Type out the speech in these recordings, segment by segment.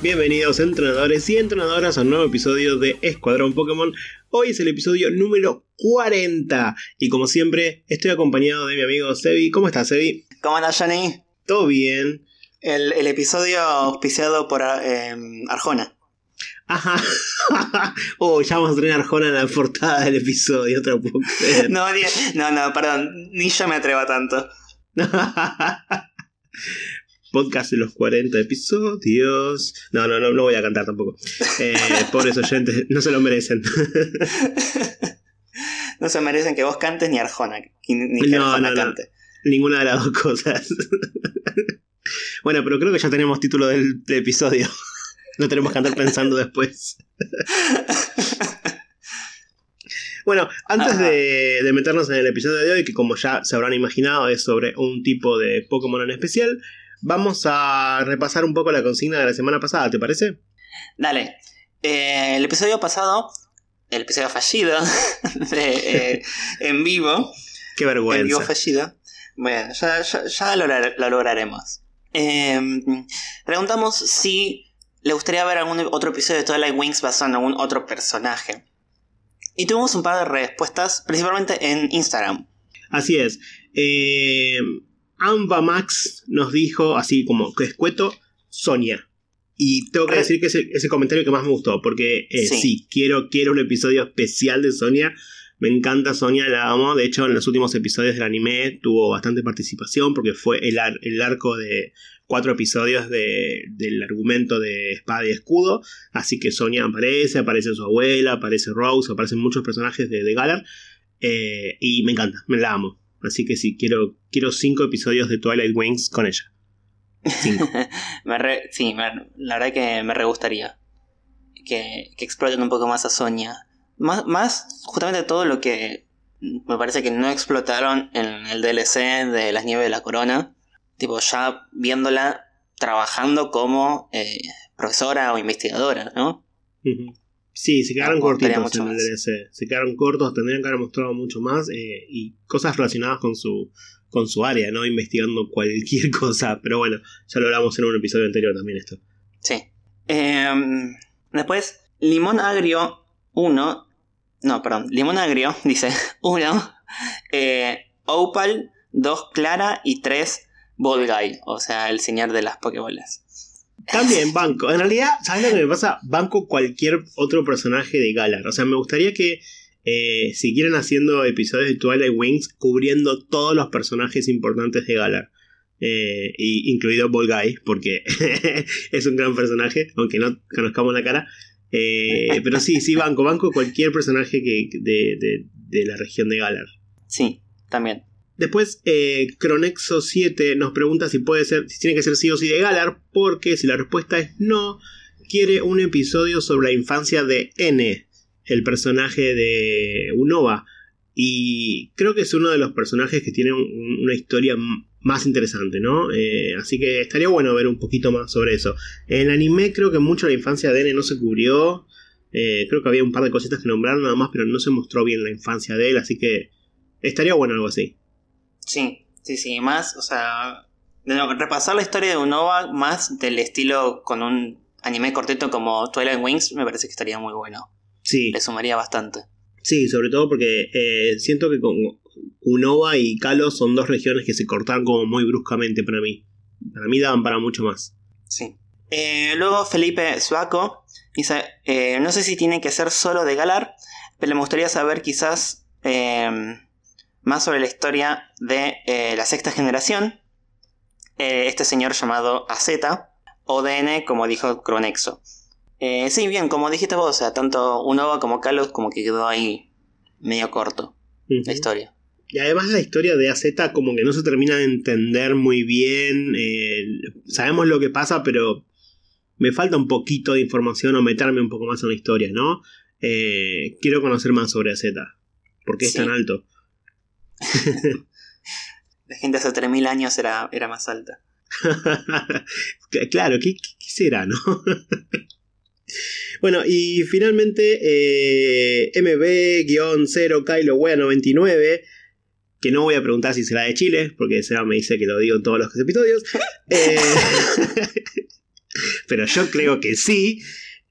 Bienvenidos entrenadores y entrenadoras a un nuevo episodio de Escuadrón Pokémon. Hoy es el episodio número 40 y como siempre estoy acompañado de mi amigo Sebi. ¿Cómo estás Sebi? ¿Cómo andas Johnny? Todo bien. El, el episodio auspiciado por eh, Arjona. Ajá. oh, ya vamos a tener Arjona en la portada del episodio, otra no, no, no, perdón, ni yo me atrevo a tanto. Podcast de los 40 episodios. No, no, no, no voy a cantar tampoco. Eh, pobres oyentes, no se lo merecen. No se merecen que vos cantes ni Arjona, ni, que No, Arjona no, no. cante. Ninguna de las dos cosas. bueno, pero creo que ya tenemos título del, del episodio. No tenemos que andar pensando después. Bueno, antes de, de meternos en el episodio de hoy, que como ya se habrán imaginado es sobre un tipo de Pokémon en especial, vamos a repasar un poco la consigna de la semana pasada, ¿te parece? Dale. Eh, el episodio pasado, el episodio fallido de, eh, en vivo, Qué en vivo vergüenza. fallido. Bueno, ya, ya, ya lo, lograr- lo lograremos. Eh, preguntamos si le gustaría ver algún otro episodio de Twilight Wings basado en algún otro personaje. Y tuvimos un par de respuestas, principalmente en Instagram. Así es. Eh, Amba Max nos dijo, así como que escueto, Sonia. Y tengo que Re- decir que es el, es el comentario que más me gustó, porque eh, Sí. sí. quiero, quiero un episodio especial de Sonia. Me encanta Sonia, la amo. De hecho, en los últimos episodios del anime tuvo bastante participación, porque fue el, ar- el arco de cuatro episodios de- del argumento de Espada y Escudo. Así que Sonia aparece, aparece su abuela, aparece Rose, aparecen muchos personajes de, de Galar. Eh, y me encanta, me la amo. Así que sí, quiero, quiero cinco episodios de Twilight Wings con ella. Cinco. Me re- sí, me- la verdad que me re gustaría que, que exploten un poco más a Sonia. Más, más justamente todo lo que me parece que no explotaron en el DLC de Las Nieves de la Corona. Tipo, ya viéndola trabajando como eh, profesora o investigadora, ¿no? Ujú. Sí, se quedaron cortitos en el. DLC. Se quedaron cortos, tendrían que haber mostrado mucho más. eh, y cosas relacionadas con su, con su área, ¿no? Investigando cualquier cosa. Pero bueno, ya lo hablamos en un episodio anterior también esto. Sí. Em, después, Limón Agrio 1. No, perdón. Limón Agrio dice 1. Eh, Opal, 2 Clara y 3 Bolgai. O sea, el señor de las Pokébolas. También banco. En realidad, ¿sabes lo que me pasa? Banco cualquier otro personaje de Galar. O sea, me gustaría que eh, siguieran haciendo episodios de Twilight Wings cubriendo todos los personajes importantes de Galar. Eh, y incluido Volgai, porque es un gran personaje, aunque no conozcamos la cara. Eh, pero sí, sí, banco, banco cualquier personaje que, de, de- de la región de Galar. Sí, también. Después, eh, Cronexo 7 nos pregunta si puede ser, si tiene que ser sí o sí de Galar, porque si la respuesta es no, quiere un episodio sobre la infancia de N, el personaje de Unova. Y creo que es uno de los personajes que tiene un- una historia más interesante, ¿no? Eh, así que estaría bueno ver un poquito más sobre eso. En el anime creo que mucho la infancia de N no se cubrió. Eh, creo que había un par de cositas que nombraron nada más, pero no se mostró bien la infancia de él, así que estaría bueno algo así. Sí, sí, sí. Más, o sea. repasar la historia de Unova más del estilo con un anime cortito como Twilight Wings me parece que estaría muy bueno. Sí, Le sumaría bastante. sí, sobre todo porque eh, siento que con Unova y Kalos son dos regiones que se cortaron como muy bruscamente para mí. Para mí daban para mucho más. Sí. Eh, luego Felipe Suaco dice, eh, no sé si tiene que ser solo de Galar, pero me gustaría saber quizás eh, más sobre la historia de eh, la sexta generación, eh, este señor llamado AZ, o DN, como dijo Cronexo. Eh, sí, bien, como dijiste vos, o sea, tanto Unova como Kalos como que quedó ahí medio corto la historia. Y además la historia de AZ como que no se termina de entender muy bien. sabemos lo que pasa, pero me falta un poquito de información o meterme un poco más en la historia, ¿no? Quiero conocer más sobre AZ. ¿Por qué es Sí. tan alto? La gente hace 3.000 años era, era más alta. claro, ¿qué, qué- qué será, no? bueno, y finalmente eh, MB-0 Kylo Wea 99, que no voy a preguntar si será de Chile, porque Seba me dice que lo digo en todos los episodios. eh, pero yo creo que sí.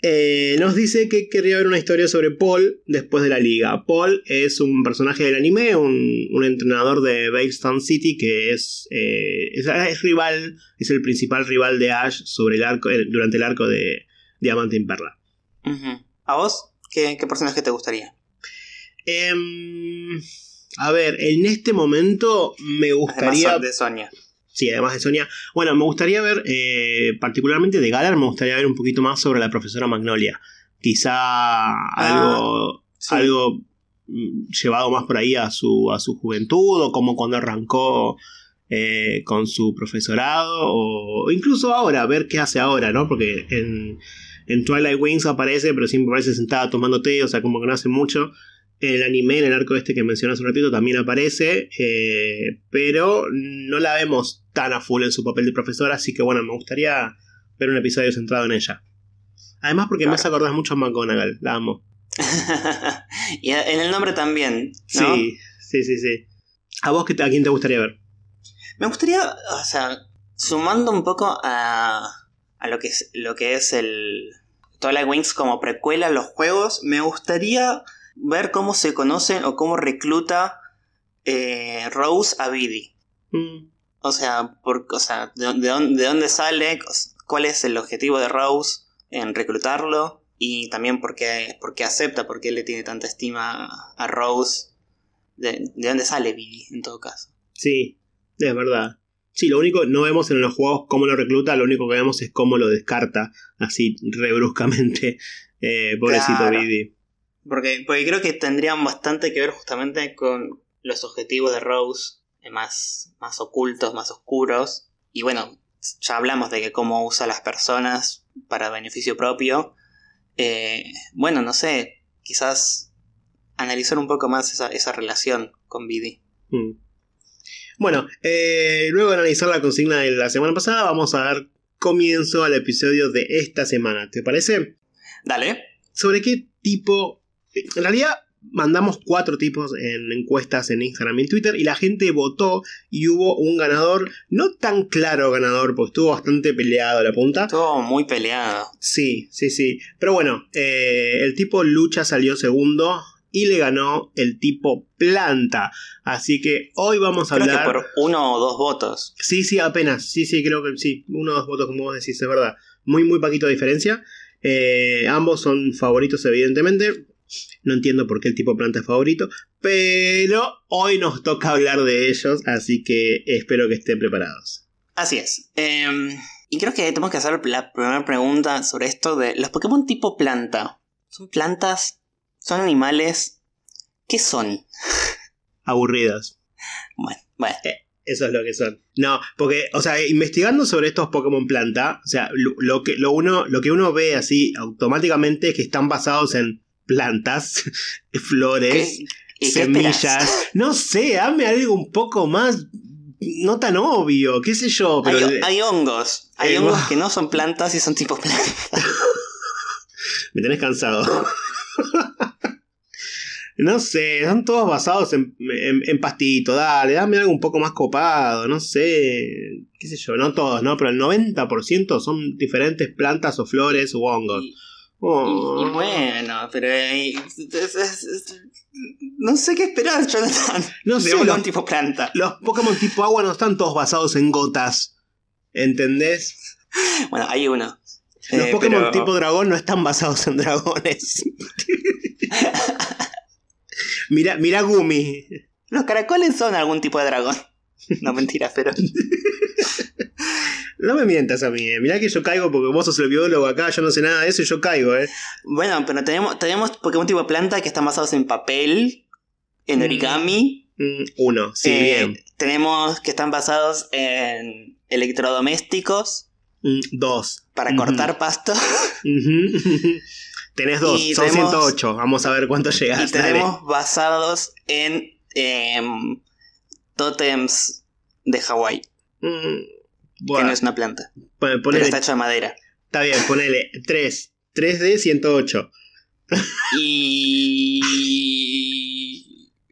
Eh, nos dice que querría ver una historia sobre Paul después de la liga. Paul es un personaje del anime, un, entrenador de Baystone City que es, eh, es, rival, es el principal rival de Ash sobre el arco, eh, durante el arco de Diamante en Perla. ¿A vos? ¿Qué, personaje te gustaría? Em, a ver, en este momento me gustaría. de Sonia. Sí, además de Sonia. Bueno, me gustaría ver, eh, particularmente de Galar, me gustaría ver un poquito más sobre la profesora Magnolia. Quizá ah, algo, algo mm, llevado más por ahí a su, a su juventud, o como cuando arrancó eh, con su profesorado, o incluso ahora, ver qué hace ahora, ¿no? Porque en, en Twilight Wings aparece, pero siempre aparece sentada tomando té, o sea, como que no hace mucho el anime, en el arco este que mencioné hace un ratito, también aparece, eh, pero no la vemos tan a full en su papel de profesora, así que bueno, me gustaría ver un episodio centrado en ella. Además porque me hace acordar mucho a McGonagall, la amo. y en el nombre también. Sí, sí, sí, sí. ¿A vos a quién te gustaría ver? Me gustaría, o sea, sumando un poco a, a lo, que es, lo que es el Twilight Wings como precuela a los juegos, me gustaría ver cómo se conoce o cómo recluta eh, Rose a Biddy. Mm. O sea, por, o sea de, dónde, sale, cuál es el objetivo de Rose en reclutarlo y también por qué, por qué acepta, por qué le tiene tanta estima a Rose. De, dónde sale Biddy, en todo caso. Sí, es verdad. Sí, lo único, no vemos en los juegos cómo lo recluta, lo único que vemos es cómo lo descarta, así rebruscamente. Eh, pobrecito claro. Porque, porque creo que tendrían bastante que ver justamente con los objetivos de Rose eh, más, más ocultos, más oscuros. Y bueno, ya hablamos de que cómo usa a las personas para beneficio propio. Eh, bueno, no sé, quizás analizar un poco más esa, relación con Biddy. Mm. Bueno, eh, luego de analizar la consigna de la semana pasada, vamos a dar comienzo al episodio de esta semana. ¿Te parece? Dale. ¿Sobre qué tipo en realidad mandamos cuatro tipos en encuestas en Instagram y en Twitter y la gente votó y hubo un ganador, no tan claro ganador, porque estuvo bastante peleado la punta. Estuvo muy peleado. Sí, sí, sí. Pero bueno, eh, el tipo lucha salió segundo y le ganó el tipo planta. Así que hoy vamos a hablar. por uno o dos votos. Sí, sí, apenas. Sí, sí, creo que sí. Uno o dos votos, como vos decís, es verdad. Muy, muy poquito de diferencia. Eh, ambos son favoritos, evidentemente. No entiendo por qué el tipo planta es favorito, pero hoy nos toca hablar de ellos, así que espero que estén preparados. Así es. Em, y creo que tenemos que hacer la primera pregunta sobre esto de los Pokémon tipo planta. ¿Son plantas? ¿Son animales? ¿Qué son? Aburridas. Bueno, bueno. Eh, eso es lo que son. No, porque, o sea, investigando sobre estos Pokémon planta, o sea, lo, que, lo, uno, lo que uno ve así automáticamente es que están basados en plantas, flores, semillas. No sé, dame algo un poco más. No tan obvio, qué sé yo. Pero hay, hongos. Hay eh, hongos que no son plantas y son tipo plantas. Me tenés cansado. no sé, son todos basados en, en, pastito. Dale, dame algo un poco más copado. No sé, qué sé yo, no todos, ¿no? Pero el 90% son diferentes plantas o flores o hongos. Oh. Y, bueno, pero no sé qué esperar, Jonathan. No sé, los, tipo planta. Los Pokémon tipo agua no están todos basados en gotas. ¿Entendés? Bueno, hay uno. Los eh, Pokémon tipo dragón no están basados en dragones. mira, mira Gumi. Los caracoles son algún tipo de dragón. No mentira, pero. No me mientas a mí, eh. mirá que yo caigo porque vos sos el biólogo acá, yo no sé nada de eso y yo caigo, eh. Bueno, pero tenemos, tenemos Pokémon tipo planta que están basados en papel, en mm. origami. Mm, uno, sí, eh, bien. Tenemos que están basados en electrodomésticos. Mm, dos. Para cortar pasto. Tenés dos, son 108. Vamos a ver cuánto llegas. Y tenemos basados en eh, tótems de Hawái. Que no es una planta. pero está hecho de madera. Está bien, ponele 3. 3 de 108. Y.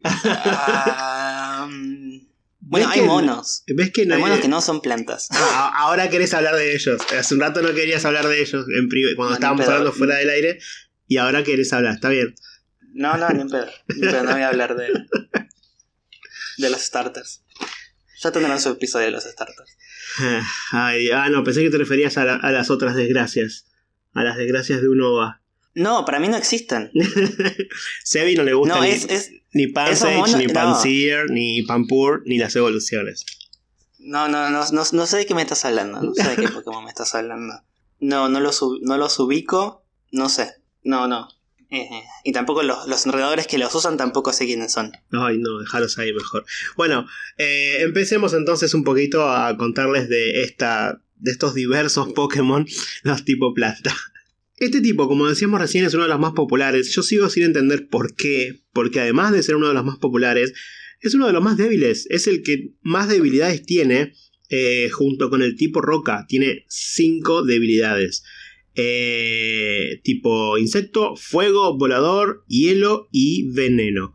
Bueno, ¿Ves hay que- monos. ¿Ves que no Hay hay- monos que no son plantas. Ah, ahora querés hablar de ellos. Hace un rato no querías hablar de ellos en cuando No, estábamos pedo. hablando fuera del aire. Y ahora querés hablar, está bien. No, no, ni en pedo. Ni en pedo, no voy a hablar de, de los starters. Ya tendrán su episodio de los starters. Ay, ah, no, pensé que te referías a, la- a las otras desgracias. A las desgracias de un OVA. No, para mí no existen. Sebi no le gusta No, ni, es, es. ni Pansage, monos- ni no. Panseer, ni Pampur, ni las evoluciones. No, no, no, no, no sé de qué me estás hablando. No sé de qué Pokémon me estás hablando. No, no los, no los ubico. No sé. No, no. Eh, y tampoco los, los enredadores que los usan tampoco sé quiénes son. Ay, no, dejaros ahí mejor. Bueno, eh, empecemos entonces un poquito a contarles de esta. de estos diversos Pokémon, los tipo planta. Este tipo, como decíamos recién, es uno de los más populares. Yo sigo sin entender por qué. Porque además de ser uno de los más populares, es uno de los más débiles. Es el que más debilidades tiene. eh, junto con el tipo roca. Tiene 5 debilidades. Eh, tipo insecto, fuego, volador, hielo y veneno.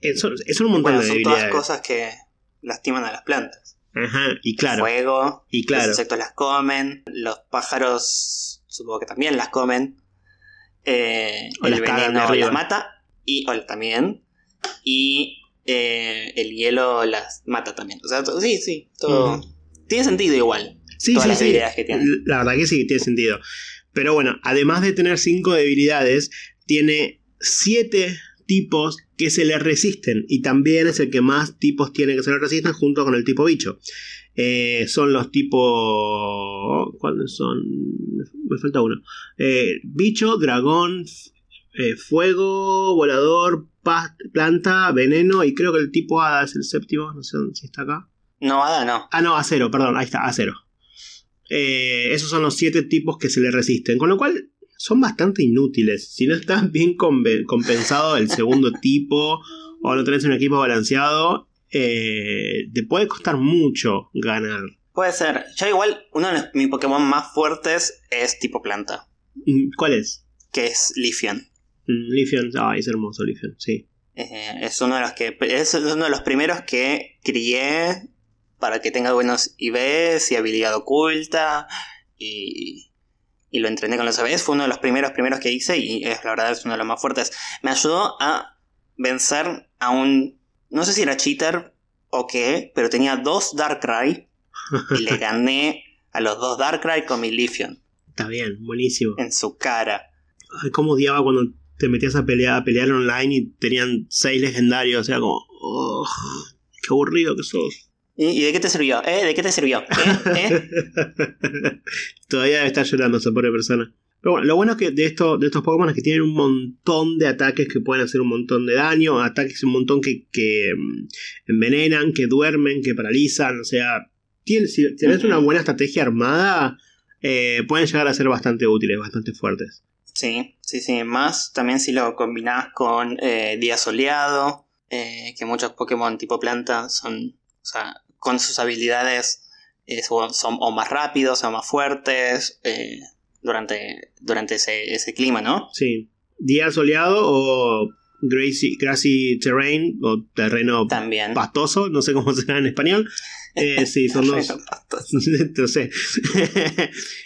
Eh, son, son un montón Bueno, de son todas cosas que lastiman a las plantas. Ajá, y claro. Fuego, y los claro. insectos las comen, los pájaros supongo que también las comen. Eh, O el las veneno las mata, y o también. Y eh, el hielo las mata también. O sea, sí, sí, todo. Tiene sentido igual. Sí, todas sí, las sí. que tiene. La verdad que sí, tiene sentido. Pero bueno, además de tener 5 debilidades, tiene 7 tipos que se le resisten. Y también es el que más tipos tiene que se le resisten junto con el tipo bicho. Eh, son los tipos... ¿Cuáles son? Me falta uno. Eh, bicho, dragón, eh, fuego, volador, planta, veneno y creo que el tipo hada es el séptimo. No sé dónde- si está acá. No, Ada no. Ah, no, acero, perdón, ahí está, acero. Eh, esos son los siete tipos que se le resisten, con lo cual son bastante inútiles. Si no estás bien compe- compensado el segundo tipo o no tenés un equipo balanceado, eh, te puede costar mucho ganar. Puede ser. Yo igual, uno de mis Pokémon más fuertes es tipo planta. Mm, ¿Cuál es? Que es Lifion. Mm, Lifion, ay, es hermoso Lifion, sí. Eh, es uno de los que. Es uno de los primeros que crié para que tenga buenos IVs y habilidad oculta. Y. Y lo entrené con los IVs. Fue uno de los primeros primeros que hice. Y es la verdad es uno de los más fuertes. Me ayudó a vencer a un. No sé si era cheater o qué. Pero tenía dos Darkrai. Y le gané a los dos Darkrai con mi Lifion. Está bien, buenísimo. En su cara. Ay, cómo odiaba cuando te metías a pelear, a pelear online y tenían seis legendarios. Era como, oh, qué aburrido que sos. ¿Y, de qué te sirvió? ¿Eh? ¿De qué te sirvió? ¿Eh? ¿Eh? Todavía debe estar llorando esa pobre persona. Pero bueno, lo bueno es que de, esto, de estos Pokémon es que tienen un montón de ataques que pueden hacer un montón de daño, ataques un montón que, que mm, envenenan, que duermen, que paralizan. O sea, tienes, si tienes una buena estrategia armada, eh, pueden llegar a ser bastante útiles, bastante fuertes. Sí, sí, sí. Más también si lo combinás con eh, Día Soleado, eh, que muchos Pokémon tipo planta son, o sea, con sus habilidades eh, son, son o más rápidos o más fuertes eh, durante, durante ese, ese clima, ¿no? Sí. Día soleado o grassy, grassy terrain o terreno También. pastoso, no sé cómo se llama en español. Eh, sí, son dos.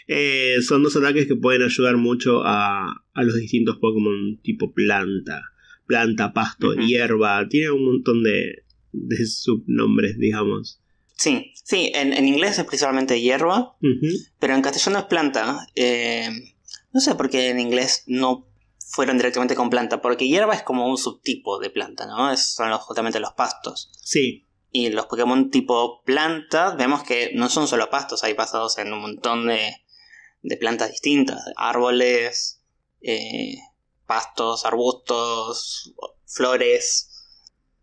Eh, son dos ataques que pueden ayudar mucho a, a los distintos Pokémon tipo planta. Planta, pasto, hierba. Tiene un montón de, de subnombres, digamos. Sí, sí, en, en inglés es principalmente hierba, pero en castellano es planta. Eh, no sé por qué en inglés no fueron directamente con planta, porque hierba es como un subtipo de planta, ¿no? Es- son los- justamente los pastos. Sí, Y los Pokémon tipo planta, vemos que no son solo pastos, hay basados en un montón de, de plantas distintas, árboles, eh, pastos, arbustos, flores,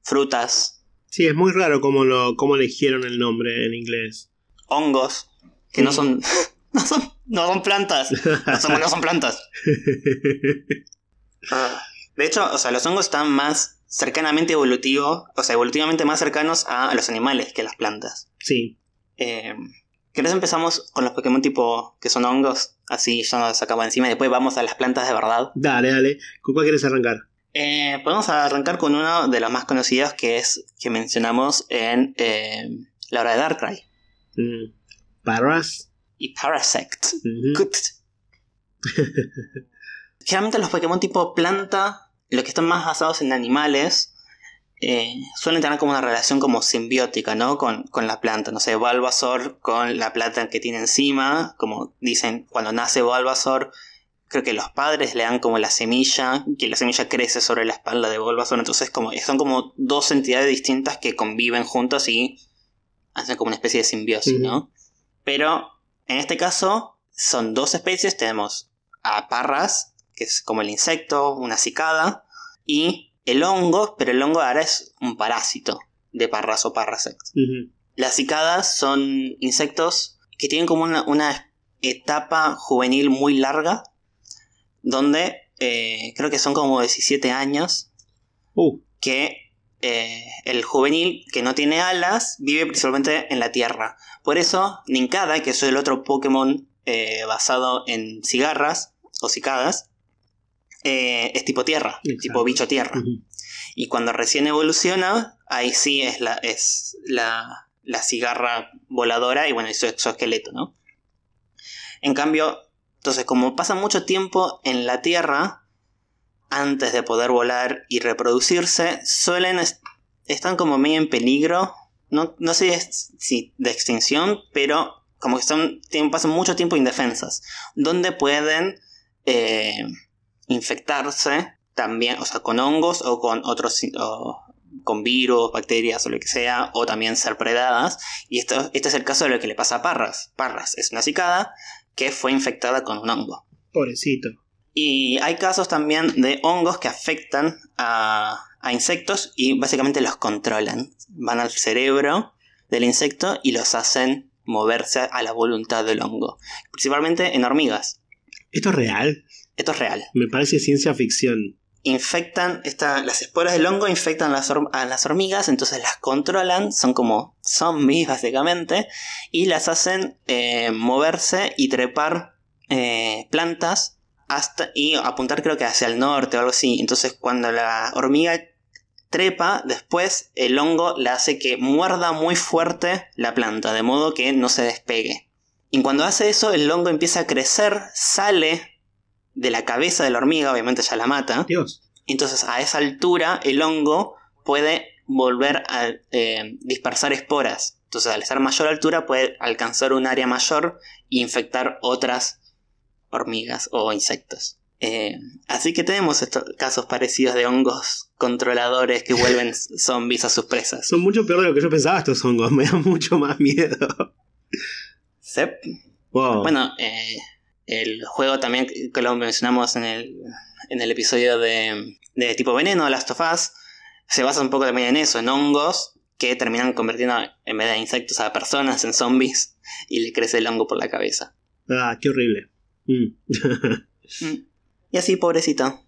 frutas, sí, es muy raro cómo, lo, cómo eligieron el nombre en inglés. hongos, que no son, no son, no son plantas, no son, no son plantas. De hecho, o sea, los hongos están más cercanamente evolutivos, o sea, evolutivamente más cercanos a los animales que las plantas. sí, Eh, ¿Querés empezamos con los Pokémon tipo que son hongos? Así ya nos sacamos encima y después vamos a las plantas de verdad. dale, dale. ¿Con cuál quieres arrancar? Eh, podemos arrancar con uno de los más conocidos que es que mencionamos en eh, la hora de Darkrai. Mm. Paras. Y Parasect. Good. Generalmente los Pokémon tipo planta, los que están más basados en animales, eh, suelen tener como una relación como simbiótica, ¿no? Con, con la planta. No sé, Bulbasaur con la planta que tiene encima. Como dicen, cuando nace Bulbasaur, creo que los padres le dan como la semilla, que la semilla crece sobre la espalda de Bulbasaur. Entonces como, son como dos entidades distintas que conviven juntas y hacen como una especie de simbiosis. ¿no? Pero en este caso son dos especies. Tenemos a Parras, que es como el insecto, una cicada, y el hongo, pero el hongo ahora es un parásito de Parras o. Ujú. Las cicadas son insectos que tienen como una, una etapa juvenil muy larga, donde eh, creo que son como 17 años, Uh, que eh, el juvenil que no tiene alas vive principalmente en la tierra. Por eso, Ninkada, que es el otro Pokémon eh, basado en cigarras o cicadas, es tipo tierra, Exacto. tipo bicho tierra. Y cuando recién evoluciona, ahí sí es la, es la, la cigarra voladora y bueno, y su exoesqueleto, ¿no? En cambio, entonces como pasa mucho tiempo en la Tierra, antes de poder volar y reproducirse, suelen est- están como medio en peligro. No, no sé si de extinción, pero como que están, pasan mucho tiempo indefensas. Donde pueden eh, infectarse también, o sea, con hongos o con otros, con virus, bacterias o lo que sea, o también ser predadas. Y esto, este es el caso de lo que le pasa a Parras. Parras es una cicada que fue infectada con un hongo. Pobrecito. Y hay casos también de hongos que afectan a, a insectos y básicamente los controlan. Van al cerebro del insecto y los hacen moverse a la voluntad del hongo. Principalmente en hormigas. ¿Esto es real? Esto es real. Me parece ciencia ficción. Infectan, las esporas del hongo infectan las a las hormigas, entonces las controlan, son como zombies básicamente, y las hacen eh, moverse y trepar eh, plantas hasta y apuntar creo que hacia el norte o algo así. Entonces cuando la hormiga trepa, después el hongo la hace que muerda muy fuerte la planta, de modo que no se despegue. Y cuando hace eso, el hongo empieza a crecer, sale de la cabeza de la hormiga, obviamente ya la mata. Dios. Entonces a esa altura el hongo puede volver a eh, dispersar esporas. Entonces al estar a mayor altura puede alcanzar un área mayor e infectar otras hormigas o insectos. Eh, así que tenemos estos casos parecidos de hongos controladores que vuelven zombies a sus presas. Son mucho peor de lo que yo pensaba estos hongos. Me da mucho más miedo. Sep. Wow. Bueno, eh, el juego también que lo mencionamos en el, en el episodio de, de tipo veneno, Last of Us, se basa un poco también en eso, en hongos que terminan convirtiendo en vez de insectos a personas, en zombies, y le crece el hongo por la cabeza. Ah, qué horrible. Mm. Mm. Y así, pobrecito.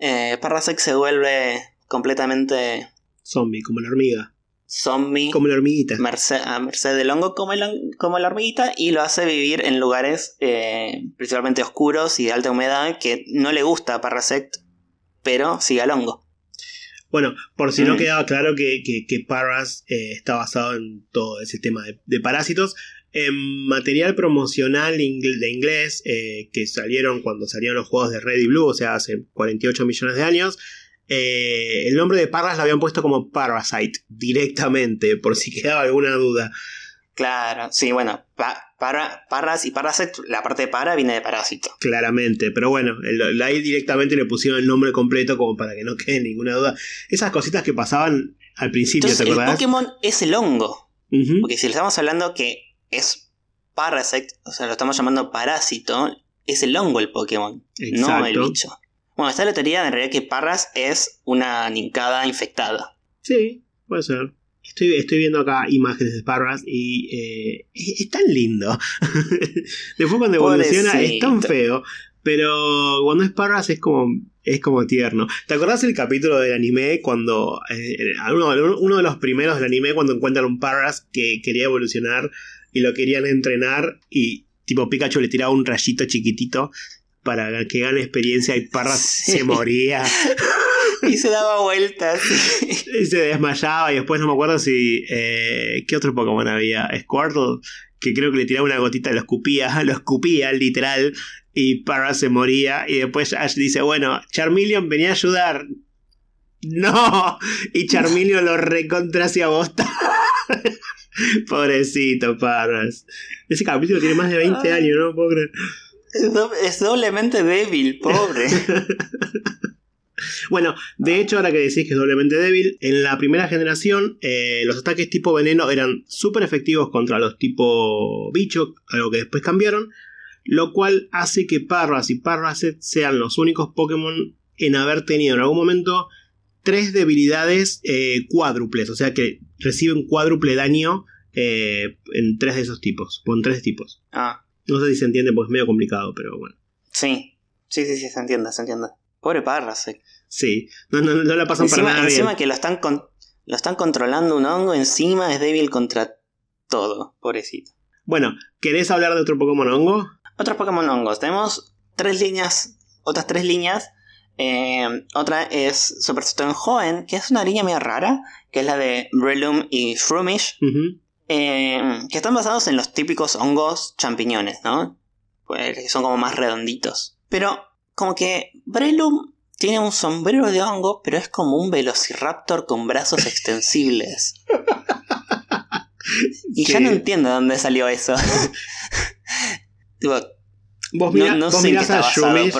Eh, Parasect se vuelve completamente Zombie, como la hormiga. Zombie. Como la hormiguita. merced, a merced del hongo como, el como la hormiguita y lo hace vivir en lugares eh, principalmente oscuros y de alta humedad que no le gusta a Parasect, pero sigue al hongo. Bueno, por si no Mm. quedaba claro que, que, que Paras eh, está basado en todo ese tema de, de parásitos. En material promocional ingl- de inglés eh, que salieron cuando salieron los juegos de Red y Blue, o sea, hace 48 millones de años, eh, el nombre de Parras lo habían puesto como Parasite directamente, por si quedaba alguna duda. Claro, sí, bueno, pa- para, Parras y Parasect, la parte de para viene de parásito. Claramente, pero bueno, el- ahí directamente le pusieron el nombre completo como para que no quede ninguna duda. Esas cositas que pasaban al principio, Entonces, ¿te el acordás? Pokémon es el hongo. Porque si le estamos hablando que es Parasect, o sea, lo estamos llamando parásito, es el hongo el Pokémon, no el bicho. Bueno, está la teoría de en realidad que Parras es una nincada infectada. Sí, puede ser. Estoy, estoy viendo acá imágenes de Parras y eh, es, es tan lindo. Después cuando evoluciona es tan feo. Pero cuando es Parras es como, es como tierno. ¿Te acordás el capítulo del anime cuando... eh, uno, uno de los primeros del anime cuando encuentran un Parras que quería evolucionar y lo querían entrenar y tipo Pikachu le tiraba un rayito chiquitito para que gane experiencia y Parras Sí. se moría. y se daba vueltas. y se desmayaba y después no me acuerdo si... Eh, ¿Qué otro Pokémon había? Squirtle, que creo que le tiraba una gotita, lo escupía, lo escupía literal y Parra se moría y después Ash dice, bueno, Charmeleon venía a ayudar. No, y Charmeleon lo recontra hacia bosta. Pobrecito Parras. Ese capítulo tiene más de 20 años, no puedo creer. Es, doblemente débil, pobre. bueno, de hecho, ahora que decís que es doblemente débil, en la primera generación eh, los ataques tipo veneno eran súper efectivos contra los tipo bicho, algo que después cambiaron, lo cual hace que Parras y Parraset sean los únicos Pokémon en haber tenido en algún momento tres debilidades eh, cuádruples, o sea que reciben cuádruple daño eh, en tres de esos tipos, o en tres tipos. Ah. No sé si se entiende porque es medio complicado, pero bueno. Sí, sí, sí, sí, se entiende, se entiende. Pobre Parras. Sí, no, no, no la pasan encima, para nada Encima que lo están, lo están controlando un hongo, encima es débil contra todo, pobrecito. Bueno, ¿querés hablar de otro Pokémon hongo? Otros Pokémon hongos. Tenemos tres líneas, otras tres líneas. Eh, otra es Superstone Hoenn, que es una línea medio rara, que es la de Breloom y Shroomish, eh, que están basados en los típicos hongos champiñones, ¿no? Pues, que son como más redonditos. Pero como que Breloom tiene un sombrero de hongo, pero es como un velociraptor con brazos extensibles. y ya no entiendo de dónde salió eso. vos, miras a Shumish,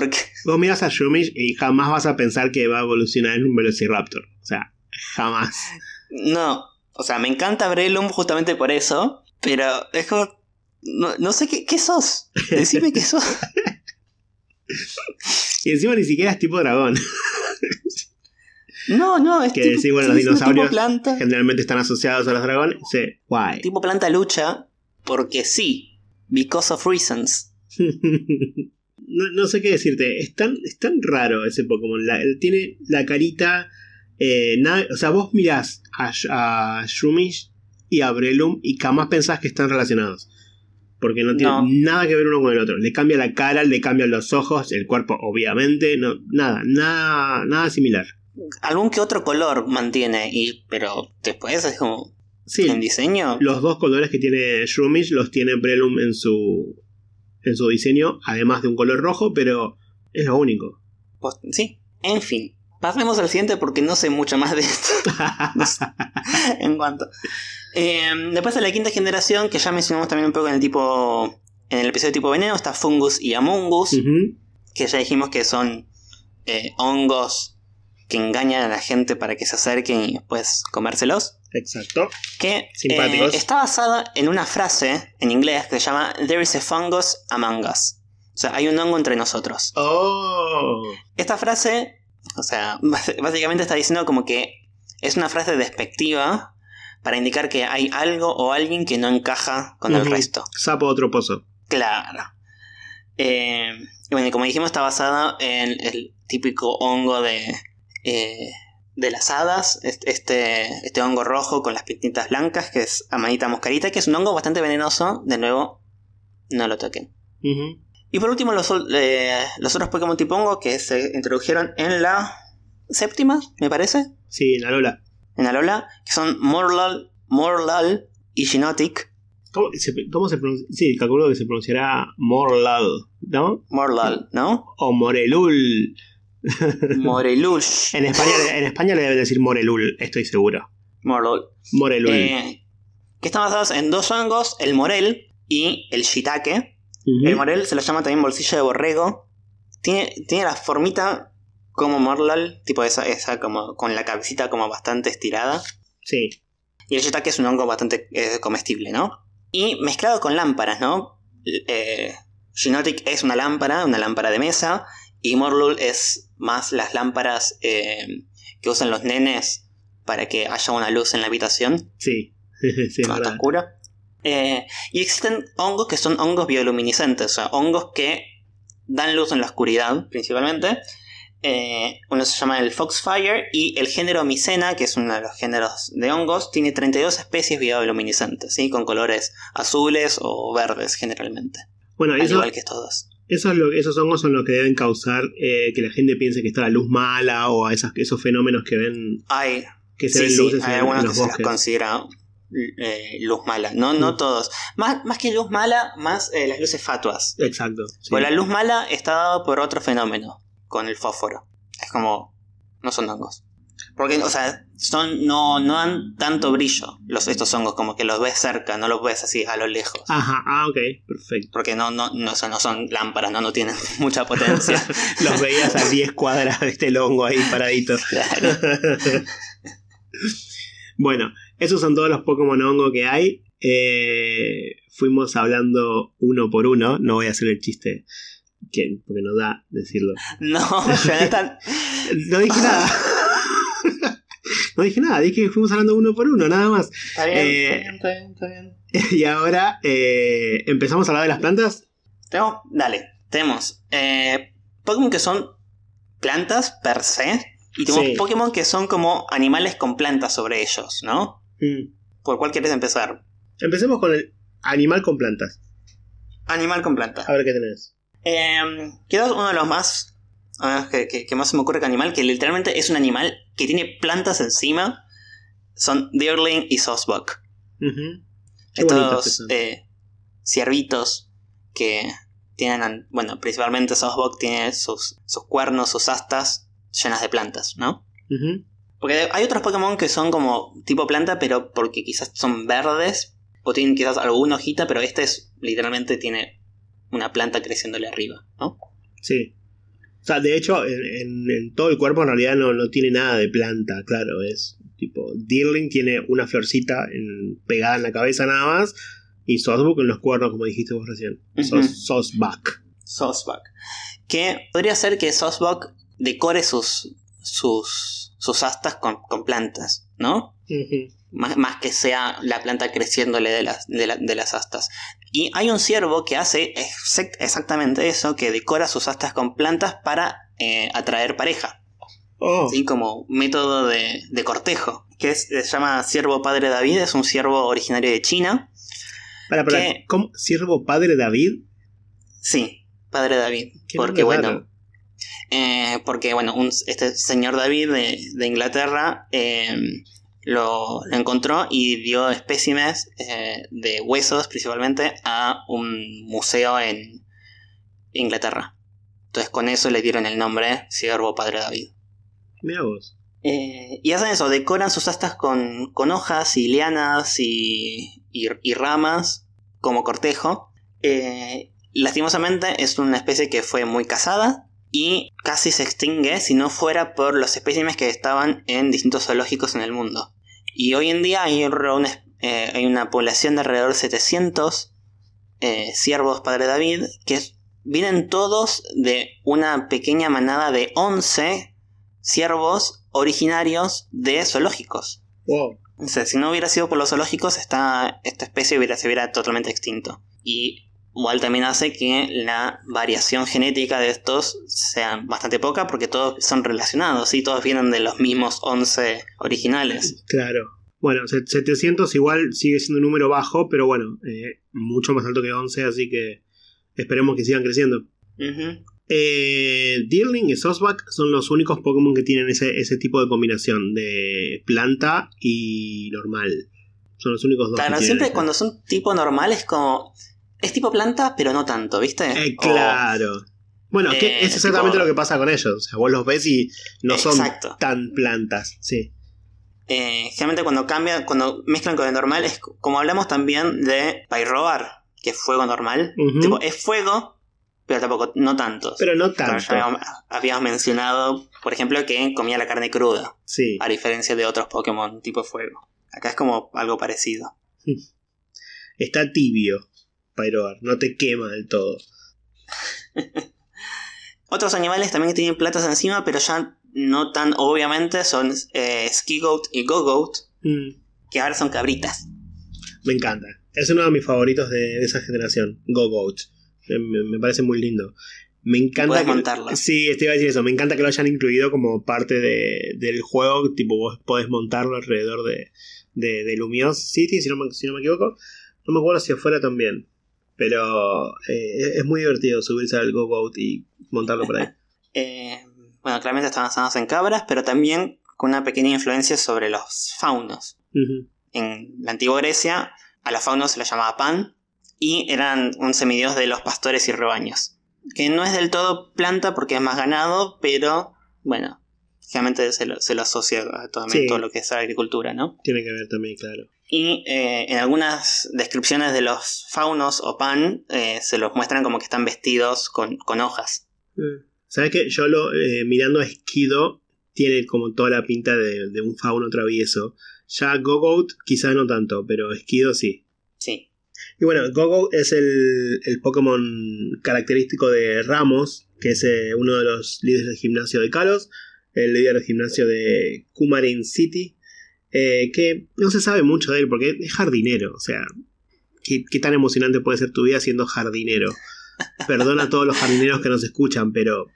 vos miras a Shumish y jamás vas a pensar que va a evolucionar en un Velociraptor. O sea, jamás. No, o sea, me encanta Breloom justamente por eso, pero es como... No, sé qué, qué sos. Decime qué sos. y encima ni siquiera es tipo dragón. No, no, es que tipo, decir, bueno, los dinosaurios generalmente están asociados a los dragones. Sí, guay. Tipo planta lucha, porque sí, Because of Reasons. no, sé qué decirte. Es tan, es tan raro ese Pokémon. tiene la carita. Eh, o sea, vos mirás a, a Shumish y a Breloom y jamás pensás que están relacionados. Porque no tiene nada que ver uno con el otro. Le cambia la cara, le cambian los ojos, el cuerpo, obviamente. No, nada, nada, nada similar. Algún que otro color mantiene, y, pero después es como. Sí, en diseño. Los dos colores que tiene Shroomish los tiene Breloom en su, en su diseño, además de un color rojo, pero es lo único. Pues, sí, en fin. Pasemos al siguiente porque no sé mucho más de esto. en cuanto. Em, después de la quinta generación, que ya mencionamos también un poco en el tipo. En el episodio tipo veneno, está Fungus y Amungus. Que ya dijimos que son eh, hongos que engañan a la gente para que se acerquen y después comérselos. Exacto. Que eh, está basada en una frase en inglés que se llama There is a fungus among us. O sea, hay un hongo entre nosotros. Oh. Esta frase, o sea, básicamente está diciendo como que es una frase despectiva para indicar que hay algo o alguien que no encaja con el resto. Sapo otro pozo. Claro. Eh, y bueno, como dijimos, está basada en el típico hongo de eh, de las hadas, este, este hongo rojo con las pintitas blancas, que es Amanita Moscarita, que es un hongo bastante venenoso, de nuevo, no lo toquen. Y por último, los, eh, los otros Pokémon tipo hongo que se introdujeron en la séptima, me parece. Sí, en Alola. En Alola, que son Morlal, Morlal y Ginotic. ¿Cómo se, cómo se pronuncia? Sí, calculo que se pronunciará Morlal, ¿no? Morlal, ¿no? O Morelul. Morelush. en, España, en España le deben decir Morelul, estoy seguro. Morelul. Morelul. Eh, que están basados en dos hongos, el morel y el shiitake. El morel se lo llama también bolsillo de borrego. Tiene, tiene la formita como morlal, tipo esa, esa como con la cabecita como bastante estirada. Sí. Y el shiitake es un hongo bastante eh, comestible, ¿no? Y mezclado con lámparas, ¿no? Eh, es una lámpara, una lámpara de mesa, y Morlul es más las lámparas eh, que usan los nenes para que haya una luz en la habitación. Sí, sí, está oscuro. Eh, y existen hongos que son hongos bioluminiscentes, o sea, hongos que dan luz en la oscuridad, principalmente. Eh, uno se llama el Foxfire y el género Micena, que es uno de los géneros de hongos, tiene 32 especies bioluminiscentes, ¿sí? con colores azules o verdes generalmente. Bueno, Al igual que todos. Eso es lo, esos hongos son los que deben causar eh, que la gente piense que está la luz mala o a esas, esos fenómenos que ven. Hay, Que se sí, ven sí, luces hay en, algunos en que los se bosques. considera eh, luz mala. No, no todos. Más, más que luz mala, más eh, las luces fatuas. Exacto. sí. Pues la luz mala está dada por otro fenómeno, con el fósforo. Es como. No son hongos. Porque, o sea, son, no, no dan tanto brillo los, estos hongos, como que los ves cerca, no los ves así a lo lejos. Ajá, ah, ok, perfecto. Porque no, no, no, son, no son lámparas, no, no tienen mucha potencia. Los veías a 10 cuadras de este longo ahí paradito. Claro. bueno, esos son todos los Pokémon hongo que hay. Eh, fuimos hablando uno por uno. No voy a hacer el chiste que, porque no da decirlo. No, Jonathan. No dije nada. no dije nada, dije que fuimos hablando uno por uno, nada más. Está bien, Eh, está bien, está bien, está bien. y ahora eh, empezamos a hablar de las plantas. Tenemos, dale, tenemos Pokémon que son plantas per se. Y tenemos Sí. Pokémon que son como animales con plantas sobre ellos, ¿no? Mm. ¿Por cuál quieres empezar? Empecemos con el animal con plantas. Animal con planta. A ver qué tenés. Eh, uno de los más. ah, que, que- que más se me ocurre que animal, que literalmente es un animal que tiene plantas encima. Son Deerling y que Estos eh, ciervitos que tienen. Bueno, principalmente Sosbuck tiene sus, sus cuernos, sus astas llenas de plantas, ¿no? Porque hay otros Pokémon que son como tipo planta, pero porque quizás son verdes o tienen quizás alguna hojita, pero este es literalmente tiene una planta creciéndole arriba, ¿no? Sí. O sea, de hecho, en, en- en todo el cuerpo en realidad no, no tiene nada de planta, claro. Es tipo, Deerling tiene una florcita en- pegada en la cabeza nada más. Y Sosbuck en los cuernos, como dijiste vos recién. Sosbuck. Sosbuck. Que podría ser que Sosbuck decore sus, sus, sus astas con, con plantas, ¿no? Más, más que sea la planta creciéndole de las, de, la- de las astas. Y hay un ciervo que hace exact- exactamente eso, que decora sus astas con plantas para eh, atraer pareja. Oh, ¿sí? Como método de, de cortejo. Que es- se llama ciervo padre David, es un ciervo originario de China. para, para, ¿qué? ¿cómo? ¿Siervo padre David? Sí, padre David. Qué porque bueno, raro. Eh, porque, bueno, un- este señor David de, de Inglaterra eh, lo, lo encontró y dio espécimes eh, de huesos principalmente a un museo en Inglaterra. Entonces con eso le dieron el nombre Siervo Padre David. Mira vos. Eh, y hacen eso, decoran sus astas con, con hojas y lianas y, y- y ramas como cortejo. Eh, lastimosamente es una especie que fue muy cazada y casi se extingue si no fuera por los espécimes que estaban en distintos zoológicos en el mundo. Y hoy en día hay una, eh, hay una población de alrededor de 700 eh, ciervos Padre David que vienen todos de una pequeña manada de 11 ciervos originarios de zoológicos. Wow. O sea, si no hubiera sido por los zoológicos, esta, esta especie hubiera, se hubiera totalmente extinto. Y igual también hace que la variación genética de estos sea bastante poca porque todos son relacionados, ¿sí? Todos vienen de los mismos 11 originales. Claro. Bueno, se- 700 igual sigue siendo un número bajo, pero bueno, eh, mucho más alto que 11, así que esperemos que sigan creciendo. Ujú. Eh, Deerling y Sosbuck son los únicos Pokémon que tienen ese, ese tipo de combinación de planta y normal. Son los únicos dos. Claro, siempre cuando son tipo normal es como... Es tipo planta, pero no tanto, ¿viste? Eh, O- claro. Bueno, que eh, es exactamente tipo- lo que pasa con ellos. O sea, vos los ves y no son Exacto. tan plantas. Sí. Eh, generalmente cuando cambian, cuando mezclan con el normal, es como hablamos también de Pyroar, que es fuego normal. Tipo, es fuego, pero tampoco, no tantos. Pero no tanto. habíamos mencionado, por ejemplo, que comía la carne cruda, Sí. a diferencia de otros Pokémon tipo fuego. Acá es como algo parecido. Está tibio. Pyroar. No te quema del todo. Otros animales también que tienen platas encima, pero ya no tan obviamente, son eh, Skigoat y Gogoat, Mm, que ahora son cabritas. me encanta. Es uno de mis favoritos de, de esa generación. Go Goat. Me, parece muy lindo. Me encanta. Montarlo. Sí, te iba a decir eso. Me encanta que lo hayan incluido como parte de- del juego. Tipo, vos podés montarlo alrededor de, de, de Lumios City, si no, me, si no me equivoco. No me acuerdo si afuera también. Pero eh, es muy divertido subirse al Go-Goat y montarlo por ahí. Eh, bueno, claramente están basados en cabras, pero también con una pequeña influencia sobre los faunos. En la antigua Grecia, a los faunos se les llamaba pan y eran un semidios de los pastores y rebaños. Que no es del todo planta porque es más ganado, pero bueno, generalmente se lo, se lo asocia a todo, Sí. todo lo que es la agricultura, ¿no? Tiene que ver también, claro. Y eh, en algunas descripciones de los faunos o pan eh, se los muestran como que están vestidos con, con hojas. Mm. ¿Sabes qué? Yo lo, eh, mirando a Esquido, tiene como toda la pinta de, de un fauno travieso. Ya Gogoat quizás no tanto, pero Esquido sí. Sí. Y bueno, Gogoat es el, el Pokémon característico de Ramos, que es eh, uno de los líderes del gimnasio de Kalos, el líder del gimnasio de Kumarin City, eh, que no se sabe mucho de él porque es jardinero, o sea, ¿qué, qué tan emocionante puede ser tu vida siendo jardinero? Perdona a todos los jardineros que nos escuchan, pero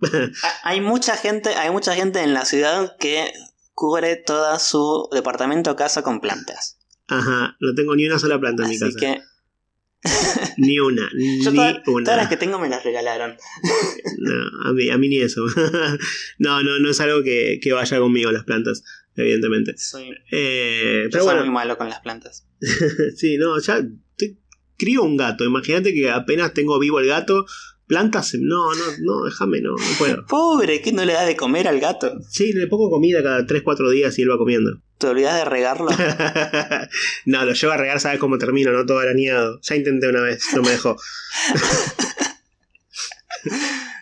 Ha- Hay mucha gente, hay mucha gente en la ciudad que cubre todo su departamento o casa con plantas. Ajá, no tengo ni una sola planta en mi Así casa. que Ni una, ni yo toda- una. todas las que tengo me las regalaron. No, a mí, a mí ni eso. no, no, no es algo que, que vaya conmigo las plantas, evidentemente. Soy, Eh, yo pero soy bueno, muy malo con las plantas. sí, no, ya te- crío un gato. Imagínate que apenas tengo vivo el gato, plantas, no, no, no, déjame, no, no puedo. Pobre, ¿qué no le da de comer al gato? Sí, le pongo comida cada 3-4 días y él va comiendo. ¿Te olvidas de regarlo? no, lo llevo a regar, sabes cómo termino, no todo arañado. Ya intenté una vez, no me dejó.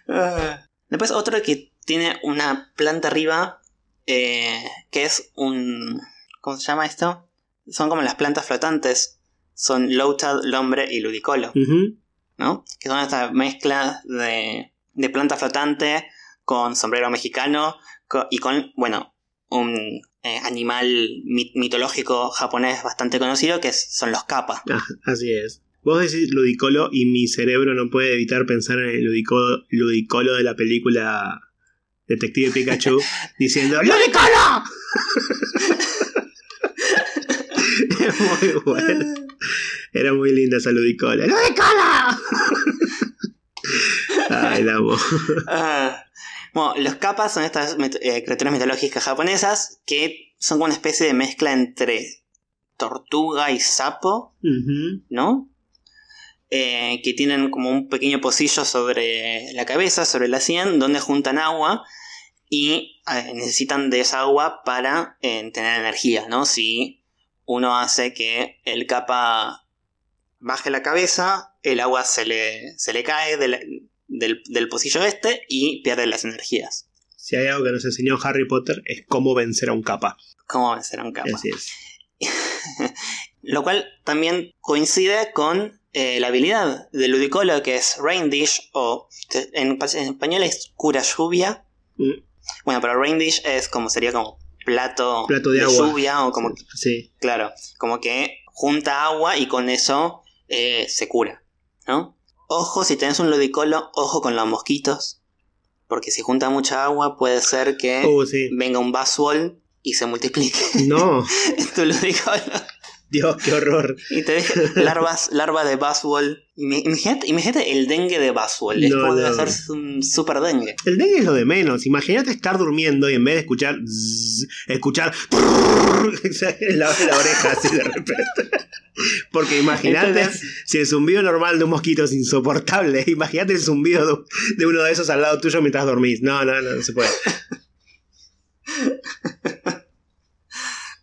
Ah. Después otro que tiene una planta arriba, eh, que es un... ¿Cómo se llama esto? Son como las plantas flotantes. Son Lotad, Lombre y Ludicolo. ¿no? Que son esta mezcla de, de planta flotante con sombrero mexicano y con, bueno, un eh, animal mi- mitológico japonés bastante conocido que es- son los kappa. Ah, así es. Vos decís ludicolo y mi cerebro no puede evitar pensar en el ludicolo, ludicolo de la película Detective Pikachu diciendo ¡Ludicolo! es muy bueno. Era muy linda esa ludicolo. ¡Ludicolo! Ay, la amo. Ah, bueno, los kappas son estas eh, criaturas mitológicas japonesas que son como una especie de mezcla entre tortuga y sapo. ¿no? Eh, que tienen como un pequeño pocillo sobre la cabeza, sobre la sien, donde juntan agua y eh, necesitan de esa agua para eh, tener energía, ¿no? Si uno hace que el capa baje la cabeza, el agua se le, se le cae de la- del, del pocillo este y pierde las energías. Si hay algo que nos enseñó Harry Potter es cómo vencer a un capa. ¿Cómo vencer a un capa? Así es. Lo cual también coincide con eh, la habilidad de Ludicolo, que es Rain Dish, o en, en español es cura lluvia. Mm, Bueno, pero Rain Dish es como sería como plato, Plato de agua. lluvia, o como, Sí. claro, como que junta agua y con eso eh, se cura, ¿no? Ojo, si tenés un Ludicolo, ojo con los mosquitos, porque si junta mucha agua puede ser que sí. venga un Baswall y se multiplique No, tu Ludicolo. Dios, qué horror. Y te deja larvas, larva de Baswall. Imi- Imagínate, imagínate el dengue de Baswall. Es No, como debe no. ser un super dengue. El dengue es lo de menos. Imagínate estar durmiendo y en vez de escuchar zzz, escuchar en la, la oreja así de repente. Porque imagínate Entonces- si el zumbido normal de un mosquito es insoportable. Imagínate el zumbido de, de uno de esos al lado tuyo mientras dormís. No, no, no, no se puede.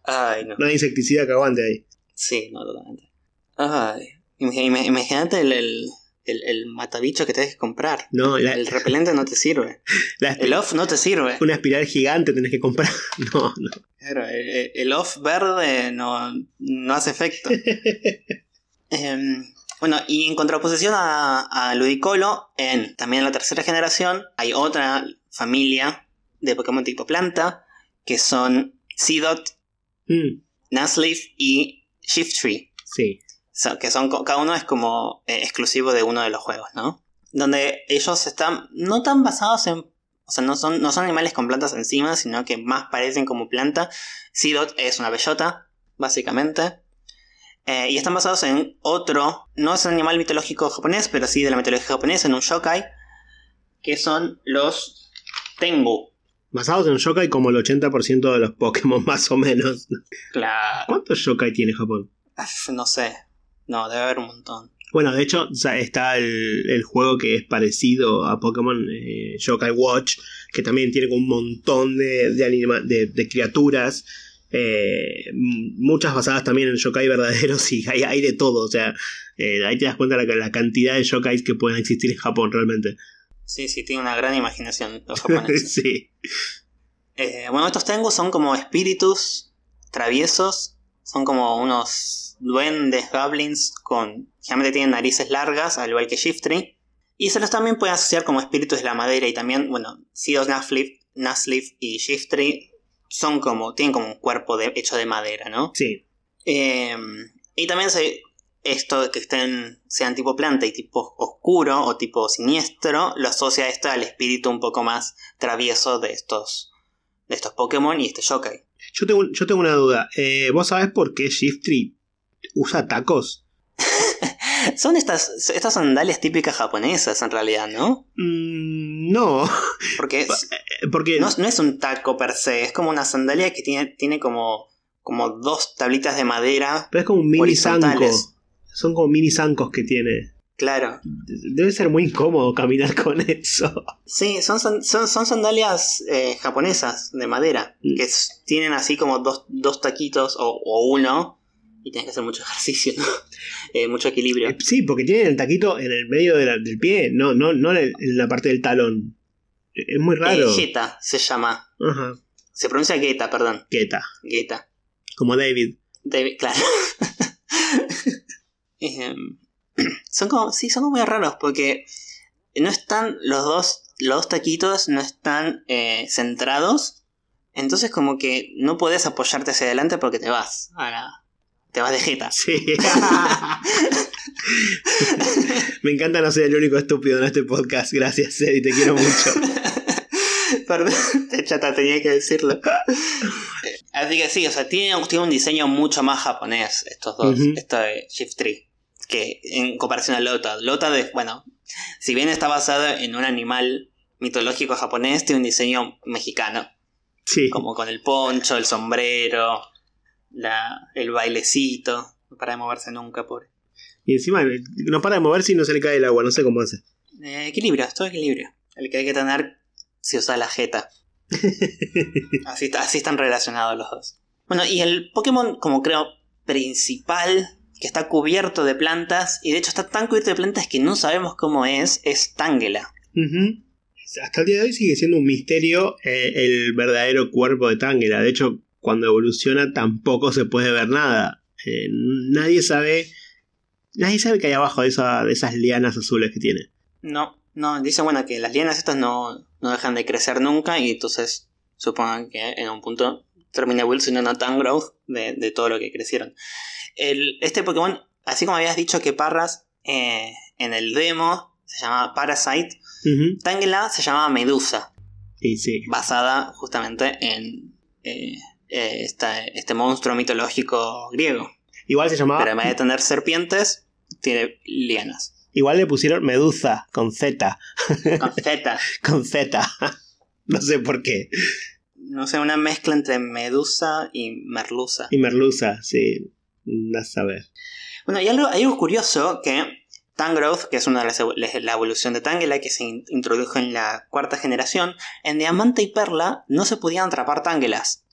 Ay, no. No hay insecticida que aguante ahí. Sí, no, totalmente. Ay. Imag- ima- Imagínate el, el, el, el matabicho que tenés que comprar. No, la, El repelente no te sirve. la- El off no te sirve. una espiral gigante tenés que comprar. No, no. Claro, el, el off verde no, no hace efecto. Em, bueno, y en contraposición a, a Ludicolo, en, también en la tercera generación, hay otra familia de Pokémon tipo planta, que son Seedot, Mm, Nuzleaf y Shifttree. sí. So- que son, cada uno es como eh, exclusivo de uno de los juegos, ¿no? Donde ellos están no tan basados en... O sea, no son, no son animales con plantas encima, sino que más parecen como planta. Seedot es una bellota, básicamente. Eh, y están basados en otro, no es un animal mitológico japonés, pero sí de la mitología japonesa, en un yokai, que son los Tengu. Basados en yokai como el 80% de los Pokémon, más o menos. Claro. ¿Cuántos yokai tiene Japón? No sé. No, debe haber un montón. Bueno, de hecho, está el, el juego que es parecido a Pokémon, eh, Yokai Watch, que también tiene un montón de, de, de, criaturas. Eh, muchas basadas también en yokai verdaderos y hay, hay de todo, o sea, eh, ahí te das cuenta de la, la, cantidad de yokais que pueden existir en Japón realmente. Sí, sí, tiene una gran imaginación los japoneses. sí. Eh, bueno, estos tengu son como espíritus traviesos, son como unos duendes, goblins, con generalmente tienen narices largas, al igual que Shiftry. Y se los también pueden asociar como espíritus de la madera y también, bueno, Sidos Naslif y Shiftry son como, tienen como un cuerpo de, hecho de madera, ¿no? Sí. Em, y también se, esto de que estén, sean tipo planta y tipo oscuro o tipo siniestro, lo asocia esto al espíritu un poco más travieso de estos, de estos Pokémon y este Yokai. Yo tengo, yo tengo una duda. Eh, ¿Vos sabés por qué Shiftry usa tacos? Son estas, estas sandalias típicas japonesas en realidad, ¿no? Mm, no. Porque, eh, Porque... No, es un taco per se, es como una sandalia que tiene, tiene como, como dos tablitas de madera. Pero es como un mini zanco. Son como mini zancos que tiene. Claro. Debe ser muy incómodo caminar con eso. Sí, son, son, son sandalias eh, japonesas de madera, mm. que tienen así como dos, dos taquitos o, o uno y tienes que hacer mucho ejercicio, ¿no? Eh, mucho equilibrio. Eh, sí, porque tienen el taquito en el medio del pie, no, no, no en, la parte del talón. Es muy raro. Eh, se llama. Ajá. Se pronuncia Geta, perdón. Geta. Geta. Como David. David, claro. Em, son como, sí, son como muy raros porque no están los dos, los dos taquitos no están eh, centrados. Entonces como que no puedes apoyarte hacia adelante porque te vas a la, te vas de jeta. Sí. Me encanta no ser el único estúpido en este podcast. Gracias, Eddie, te quiero mucho. Perdón, chata, tenía que decirlo. Así que sí, o sea, tiene, un diseño mucho más japonés estos dos, esto de Shift Tree, que en comparación a Lota. Lota, de, bueno, si bien está basado en un animal mitológico japonés, tiene un diseño mexicano. Sí. Como con el poncho, el sombrero, la, el bailecito. No para de moverse nunca, pobre. Y encima no para de moverse y no se le cae el agua, no sé cómo hace. Eh, equilibrio, todo equilibrio. El que hay que tener si usa la jeta. así, así están relacionados los dos. Bueno, y el Pokémon, como creo, principal, que está cubierto de plantas, y de hecho está tan cubierto de plantas que no sabemos cómo es, es Tangela. Hasta el día de hoy sigue siendo un misterio eh, el verdadero cuerpo de Tangela. De hecho, cuando evoluciona tampoco se puede ver nada. Eh, nadie sabe. Nadie sabe que hay abajo de, de, esas lianas azules que tiene. No, no, dice bueno que las lianas estas no, no dejan de crecer nunca y entonces supongan que en un punto termina evolucionando tan growth de, de todo lo que crecieron. El, este Pokémon, así como habías dicho que Parras eh, en el demo se llamaba Parasite, Tangela se llamaba Medusa. Y sí. Basada justamente en eh, eh, este monstruo mitológico griego. Igual se llamaba. Pero además de tener serpientes, tiene lianas. Igual le pusieron Medusa con Z. Con Z. con Z. no sé por qué. No sé, una mezcla entre Medusa y Merluza. Y Merluza, sí. No saber. Bueno, y algo, hay algo curioso que Tangrowth, que es una de las la evolución de Tangela que se introdujo en la cuarta generación, en Diamante y Perla no se podían atrapar Tangelas.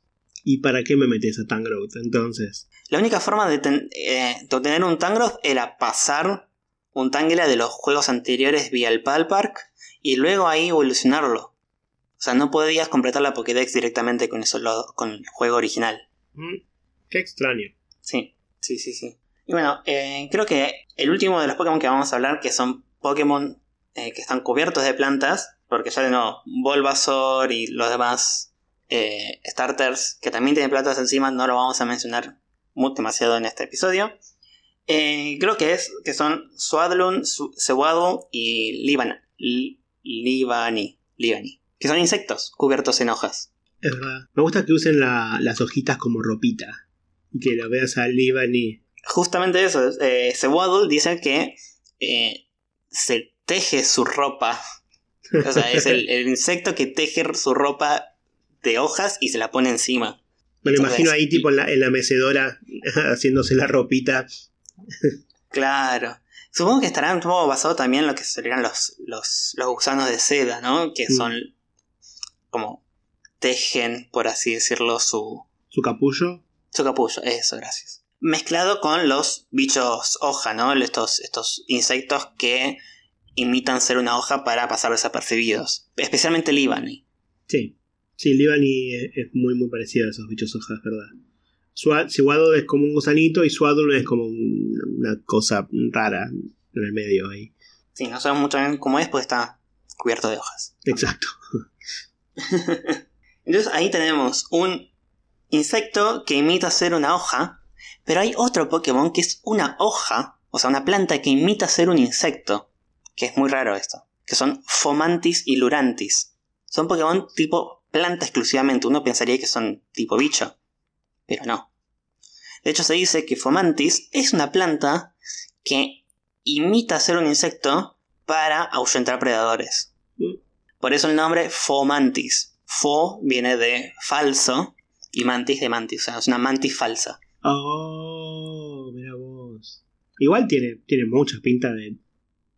¿Y para qué me metes a Tangrowth entonces? La única forma de, eh, obtener un Tangrowth era pasar un Tangela de los juegos anteriores vía el Palpark y luego ahí evolucionarlo. O sea, no podías completar la Pokédex directamente con, eso, con el juego original. Mm, qué extraño. Sí, sí, sí, sí. Y bueno, eh, creo que el último de los Pokémon que vamos a hablar, que son Pokémon eh, que están cubiertos de plantas, porque ya de nuevo, Bulbasaur y los demás eh, starters que también tienen plantas encima, no lo vamos a mencionar muy, demasiado en este episodio. Creo que es que son Swadloon, Sewado y Libani, que son insectos cubiertos en hojas. Es verdad. Me gusta que usen las hojitas como ropita y que lo veas a Libani justamente eso, eh, Sewaddle dice que eh, se teje su ropa. O sea, es el, el insecto que teje su ropa de hojas y se la pone encima. Me lo Entonces, imagino ahí tipo en la, en la mecedora haciéndose la ropita. Claro. Supongo que estará un poco basado también en lo que serían los, los, los gusanos de seda, ¿no? Que Mm. son como tejen, por así decirlo, su, Su capullo. Su capullo. Eso, gracias. Mezclado con los bichos hoja, ¿no? Estos, estos insectos que imitan ser una hoja para pasar desapercibidos. Especialmente el Ibani. Sí. Sí, Libani es, es muy muy parecido a esos bichos hojas, ¿verdad? Sewaddle es como un gusanito y Swaddle es como un- una cosa rara en el medio ahí. Sí, no sabemos mucho bien cómo es, pues está cubierto de hojas. Exacto. Entonces ahí tenemos un insecto que imita ser una hoja, pero hay otro Pokémon que es una hoja, o sea, una planta que imita ser un insecto, que es muy raro esto, que son Fomantis y Lurantis. Son Pokémon tipo planta exclusivamente, uno pensaría que son tipo bicho, pero no. De hecho se dice que Fomantis es una planta que imita ser un insecto para ahuyentar predadores. Mm. Por eso el nombre Fomantis. Fo viene de falso y mantis de mantis, o sea, es una mantis falsa. Oh, mira vos. Igual tiene, tiene mucha pinta de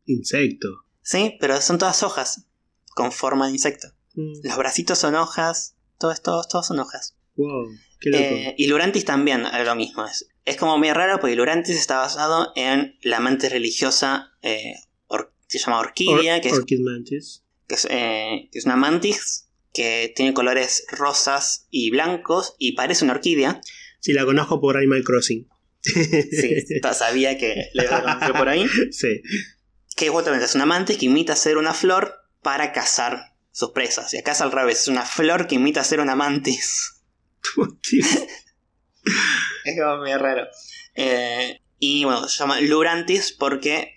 insecto. Sí, pero son todas hojas con forma de insecto. Mm, Los bracitos son hojas, todo esto, todos son hojas. Wow, qué loco. Eh, y Lurantis también es lo mismo. Es, es como muy raro porque Lurantis está basado en la mantis religiosa, eh, or- se llama orquídea, Or- que, es, que es, eh, que es una mantis que tiene colores rosas y blancos y parece una orquídea. Sí, la conozco por Animal Crossing. Sí, sabía que le iba a conocer por ahí. sí. Que justamente es una mantis que imita ser una flor para cazar sus presas. Y acá es al revés, es una flor que imita ser una mantis. Es como muy raro. Eh, y bueno, se llama Lurantis porque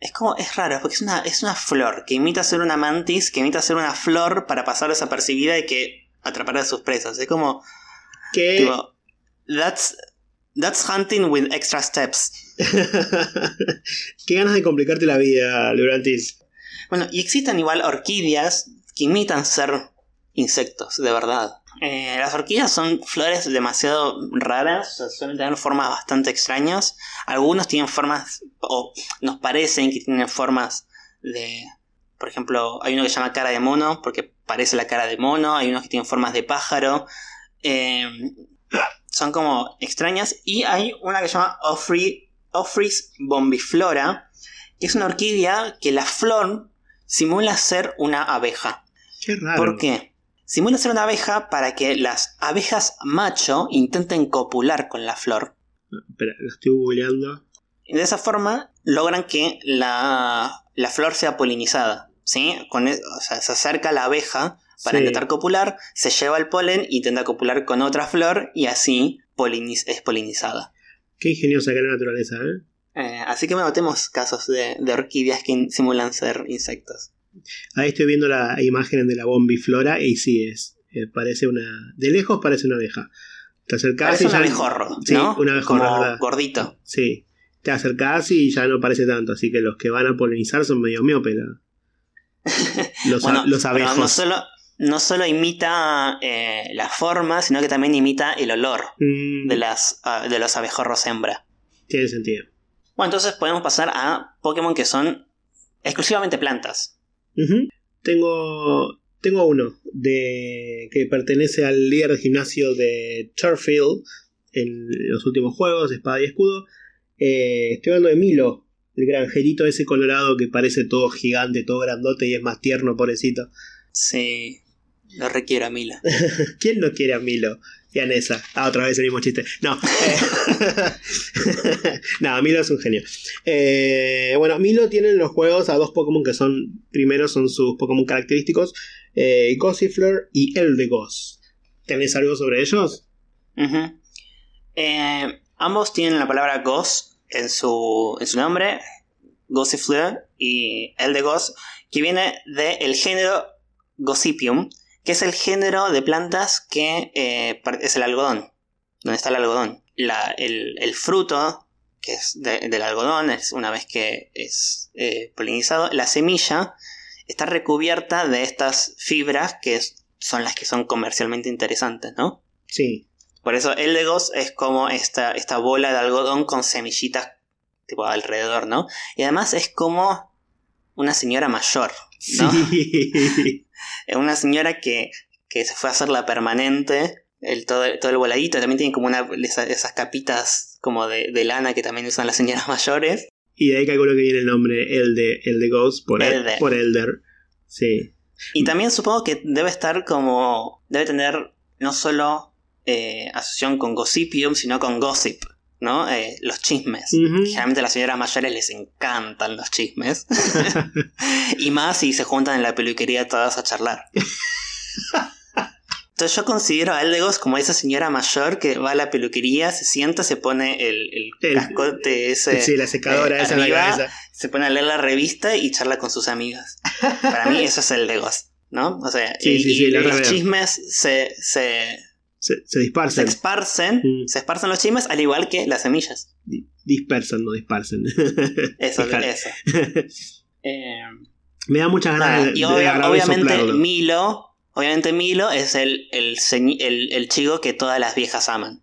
es como, es raro, porque es una, es una flor que imita ser una mantis, que imita ser una flor para pasar desapercibida y que atrapar a sus presas. Es como, ¿Qué? tipo, that's, that's hunting with extra steps. Qué ganas de complicarte la vida, Lurantis. Bueno, y existen igual orquídeas que imitan ser insectos, de verdad. Eh, las orquídeas son flores demasiado raras, o sea, suelen tener formas bastante extrañas. Algunos tienen formas, o nos parecen que tienen formas de... Por ejemplo, hay uno que se llama cara de mono, porque parece la cara de mono. Hay unos que tienen formas de pájaro. Eh, son como extrañas. Y hay una que se llama Ophrys Ophrys bombiflora, que es una orquídea que la flor simula ser una abeja. Qué raro. ¿Por qué? Simula ser una abeja para que las abejas macho intenten copular con la flor. Espera, lo estoy googleando. Y de esa forma logran que la, la flor sea polinizada. ¿sí? Con e- o sea, se acerca la abeja para Sí. intentar copular, se lleva el polen, intenta copular con otra flor y así poliniz- es polinizada. Qué ingeniosa que es la naturaleza, ¿eh? Eh, así que bueno, tenemos casos de, de orquídeas que simulan ser insectos. Ahí estoy viendo la imagen de la bombiflora y sí es. eh, parece una. De lejos parece una abeja. Te acercás Parece y un ya- abejorro, Sí, ¿no? un abejorro, Como ¿verdad? gordito. Sí. Te acercás y ya no parece tanto. Así que los que van a polinizar son medio miopes. Los, a- abejos. no solo, no solo imita eh, la forma, sino que también imita el olor Mm, de, las, ah, de los abejorros hembra. Tiene sentido. Bueno, entonces podemos pasar a Pokémon que son exclusivamente plantas. Tengo. Tengo uno de que pertenece al líder de gimnasio de Turfield en los últimos juegos, Espada y Escudo. Eh, estoy hablando de Milo, el granjerito ese colorado que parece todo gigante, todo grandote y es más tierno, pobrecito. Sí, lo requiero a Mila. ¿Quién no quiere a Milo? Y a Nessa. Ah, otra vez el mismo chiste. No. eh, no, Milo es un genio. Eh, bueno, Milo tiene en los juegos a dos Pokémon que son. Primero son sus Pokémon característicos: eh, Gossifleur y Eldegoss. ¿Tenés algo sobre ellos? Eh, ambos tienen la palabra Goss en su, en su nombre, Gossifleur y Eldegoss, que viene del género Gossypium, que es el género de plantas que eh, es el algodón, donde está el algodón. La- el, el fruto que es del algodón, es una vez que es eh, polinizado, la semilla está recubierta de estas fibras que son las que son comercialmente interesantes, ¿no? Sí. Por eso el Legos es como esta, esta bola de algodón con semillitas tipo alrededor, ¿no? Y además es como una señora mayor, ¿no? Sí. una señora que, que se fue a hacer la permanente, el, todo, todo el voladito, también tiene como una, esas, capitas como de, lana que también usan las señoras mayores. Y de ahí calculo que viene el nombre, el de, el de Ghost, por Elder. por Elder. Sí. Y también supongo que debe estar como. Debe tener no solo eh, asociación con Gossipium, sino con Gossip, ¿no? Eh, los chismes. Generalmente a las señoras mayores les encantan los chismes. y más si se juntan en la peluquería todas a charlar. Entonces yo considero a Eldegos como esa señora mayor que va a la peluquería, se sienta, se pone el, el, cascote ese. Sí, la secadora eh, esa en la cabeza. Se pone a leer la revista y charla con sus amigas. Para mí eso es Eldegos, ¿no? O sea, y, los chismes se, se, se, se disparcen. Se esparcen, mm. se esparcen los chismes al igual que las semillas. dispersan, no disparsen. Eso, eso. Eh, Me da muchas ganas de, y obviamente Milo Obviamente Milo es el, el, el, chico que todas las viejas aman.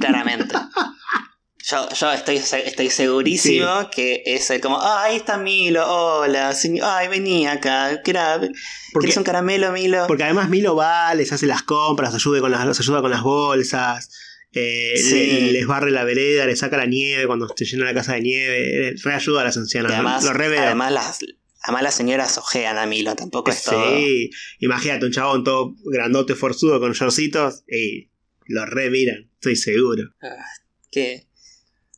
Claramente. Yo, yo estoy, estoy segurísimo que es el como, ah, ahí está Milo, hola, ay, vení acá, ¿querés un caramelo, Milo? Porque además Milo va, les hace las compras, ayuda con las, ayuda con las bolsas, eh, les barre la vereda, les saca la nieve cuando se llena la casa de nieve, reayuda a las ancianas, además, lo, Además las, Además las señoras ojean a Milo, tampoco es todo. Sí, imagínate un chabón todo grandote, forzudo, con shortcitos, y lo re miran, estoy seguro. Ah, qué...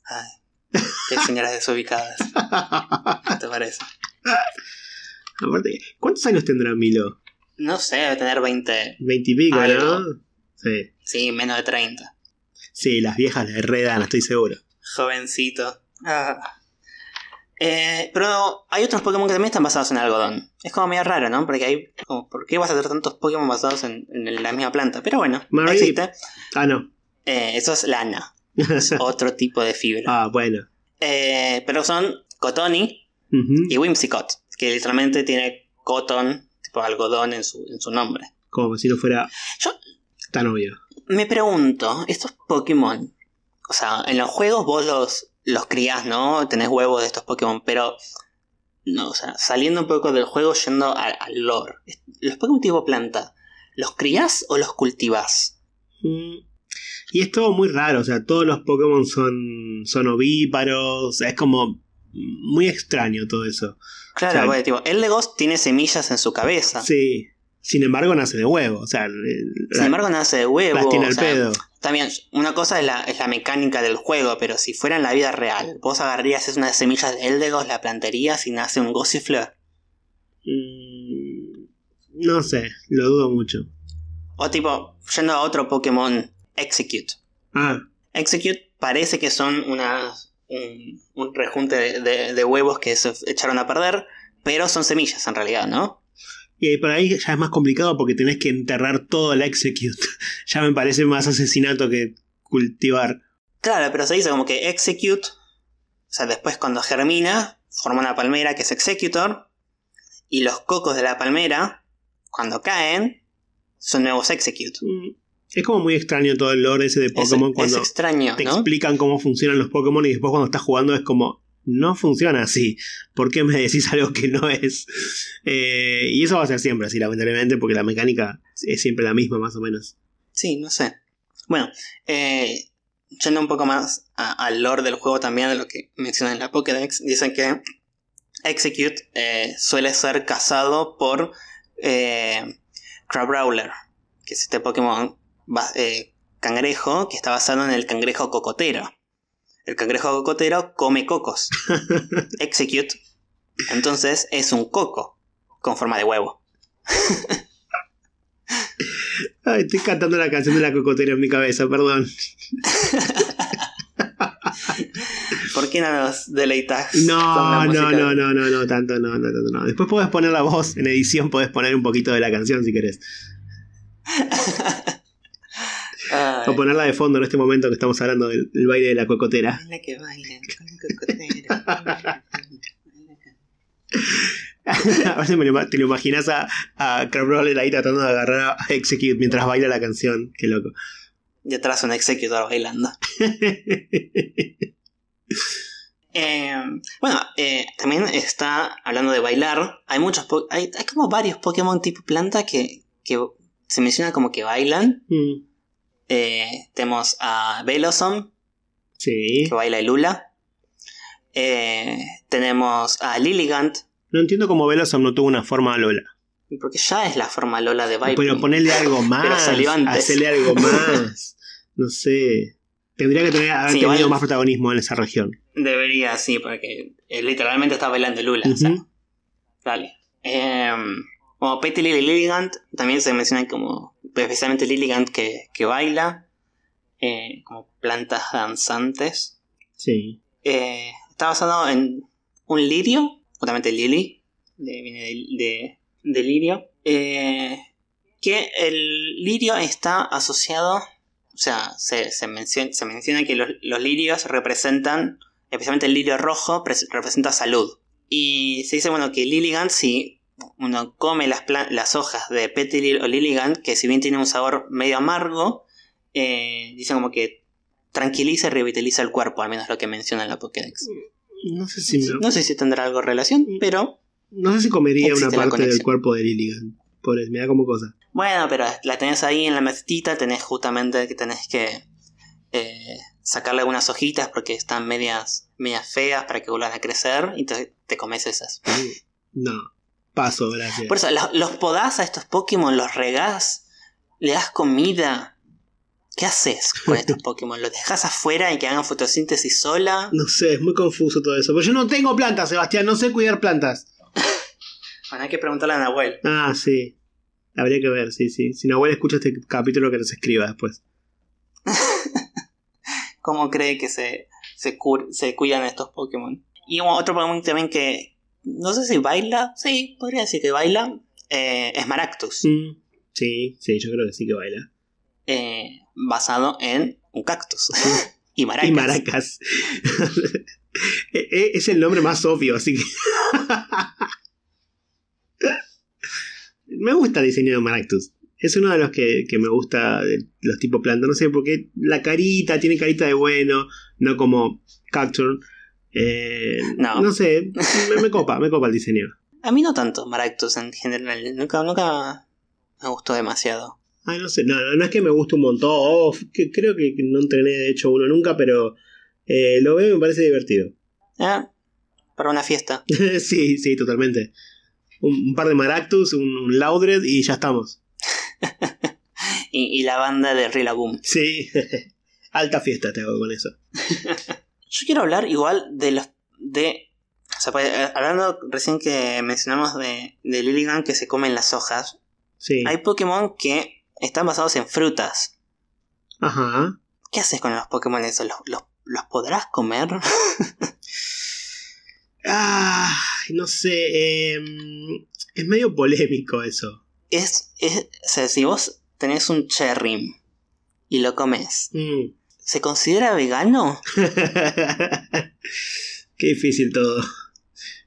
Ay, qué señoras desubicadas. ¿Qué te parece? Aparte, ¿cuántos años tendrá Milo? No sé, debe tener 20. 20 y pico, ¿no? Sí. Sí, menos de 30. Sí, las viejas le redan, estoy seguro. Jovencito. Ah. Eh, pero hay otros Pokémon que también están basados en algodón. Es como medio raro, ¿no? Porque hay. Como, ¿Por qué vas a tener tantos Pokémon basados en, la misma planta? Pero bueno, existe. Ah, no. Eh, eso es lana. Es otro tipo de fibra. Ah, bueno. Eh, pero son Cotoni y Whimsicott, que literalmente tiene cotton, tipo algodón en su, en su nombre. Como si no fuera Yo tan obvio. Me pregunto, estos Pokémon, o sea, en los juegos vos los, los crías, ¿no? Tenés huevos de estos Pokémon, pero. No, o sea, saliendo un poco del juego, yendo al, lore. Los Pokémon tipo planta, ¿los crías o los cultivas? Mm, y es todo muy raro, o sea, todos los Pokémon son, son ovíparos, es como muy extraño todo eso. Claro, o tipo, el Legos tiene semillas en su cabeza. Sí. Sin embargo, nace de huevo. O sea, Sin embargo, nace de huevo. Las tiene al pedo. También, una cosa es la, es la, mecánica del juego, pero si fuera en la vida real, vos agarrarías unas semillas de Eldegos, la plantarías y nace un Gossifleur. Mm, no sé, lo dudo mucho. O tipo, yendo a otro Pokémon, Execute. Ah. Execute parece que son unas, un, rejunte de huevos que se echaron a perder, pero son semillas en realidad, ¿no? Y por ahí ya es más complicado porque tenés que enterrar todo el execute. ya me parece más asesinato que cultivar. Claro, pero se dice como que execute, o sea, después cuando germina, forma una palmera que es executor, y los cocos de la palmera, cuando caen, son nuevos execute. Mm, es como muy extraño todo el lore ese de Pokémon cuando extraño, te explican cómo funcionan los Pokémon y después cuando estás jugando es como, no funciona así. ¿Por qué me decís algo que no es? Eh, y eso va a ser siempre así, lamentablemente, porque la mecánica es siempre la misma, más o menos. Sí, no sé. Bueno, eh, yendo un poco más al lore del juego también, de lo que mencionan en la Pokédex, dicen que Execute eh, suele ser cazado por eh, Crabrawler, que es este Pokémon cangrejo que está basado en el cangrejo cocotero. El cangrejo cocotero come cocos. Execute. Entonces es un coco con forma de huevo. Ay, estoy cantando la canción de la cocotera en mi cabeza, perdón. ¿Por qué no nos deleitas? No, no, no, no, no, no, tanto no, no, no, no. Después puedes poner la voz en edición, puedes poner un poquito de la canción si querés. Ay, O ponerla de fondo en este momento que estamos hablando del, del baile de la cocotera. baila que baila, con cocotera. a veces me te lo imaginas a, a Crowder ahí tratando de agarrar a Execute mientras baila la canción. Qué loco. Y atrás un executor bailando. Eh, bueno, eh, también está hablando de bailar. Hay muchos, hay como varios Pokémon tipo planta que, que se menciona como que bailan. Mm, Eh, tenemos a Velosom, sí. que baila Lula. Eh, tenemos a Lilligant, No entiendo cómo Velosom no tuvo una forma Lola. porque ya es la forma Lola de Viper. Pero ponerle algo más. Hacerle algo más. No sé. Tendría que tener, haber Sí, tenido igual- más protagonismo en esa región. Debería, sí, porque eh, literalmente está bailando Lula. o sea, Ujú. Dale. Eh, como Petilil y Lilligant también se mencionan como, especialmente Lilligant que, que baila, eh, como plantas danzantes. Sí. Eh, está basado en un lirio, justamente Lily, de- viene de, de- de lirio, eh, que el lirio está asociado, o sea, se, se menciona, se menciona que los, los lirios representan, especialmente el lirio rojo, pres- representa salud. Y se dice, bueno, que Lilligant, si uno come las, las hojas de Petilil o Lilligant, que si bien tiene un sabor medio amargo, eh, dice como que tranquiliza y revitaliza el cuerpo, al menos lo que menciona en la Pokédex. No sé si No sé si tendrá algo relación, pero no sé si comería una parte del cuerpo de Lilligan. Por me da como cosa. bueno, pero la tenés ahí en la mesita, tenés justamente que tenés que eh, sacarle algunas hojitas porque están medias, medias feas para que vuelvan a crecer y te, te comes esas. No. Paso, gracias. Por eso, los, los podás a estos Pokémon, los regás, le das comida. ¿Qué haces con estos Pokémon? ¿Los dejas afuera y que hagan fotosíntesis sola? No sé, es muy confuso todo eso. Pero yo no tengo plantas, Sebastián, no sé cuidar plantas. Bueno, hay que preguntarle a Nahuel. Ah, sí. Habría que ver, sí, sí. Si Nahuel escucha este capítulo, que nos escriba después. cómo cree que se, se, se cuidan estos Pokémon. Y otro Pokémon también que no sé si baila, sí, podría decir que baila, eh, es Maractus, Mm, Sí, sí, yo creo que sí que baila. eh, basado en un cactus. y maracas. Y maracas. E- e- es el nombre más obvio, así que. me gusta el diseño de Maractus. Es uno de los que, que me gusta de los tipos planta. No sé por qué. La carita, tiene carita de bueno, no como Cacturn. Eh, No. no sé, me, me copa, me copa el diseño. A mí no tanto Maractus en general, nunca, nunca me gustó demasiado. Ay, no sé, no, no, es que me guste un montón. oh, que creo que no entrené de hecho uno nunca, pero eh, lo veo y me parece divertido. Ah, para una fiesta. sí, sí, totalmente. Un, un par de Maractus, un, un Laudred y ya estamos. Y, y la banda de Rillaboom. Sí, alta fiesta te hago con eso. Yo quiero hablar igual de los. de. O sea, pues, hablando recién que mencionamos de, de Lilligan que se comen las hojas. Sí. Hay Pokémon que están basados en frutas. Ajá. ¿Qué haces con los Pokémon esos? ¿Los, los, los podrás comer? Ah, no sé. em, es medio polémico eso. es, es. O sea, si vos tenés un cherry y lo comes, Mm. ¿Se considera vegano? Qué difícil todo.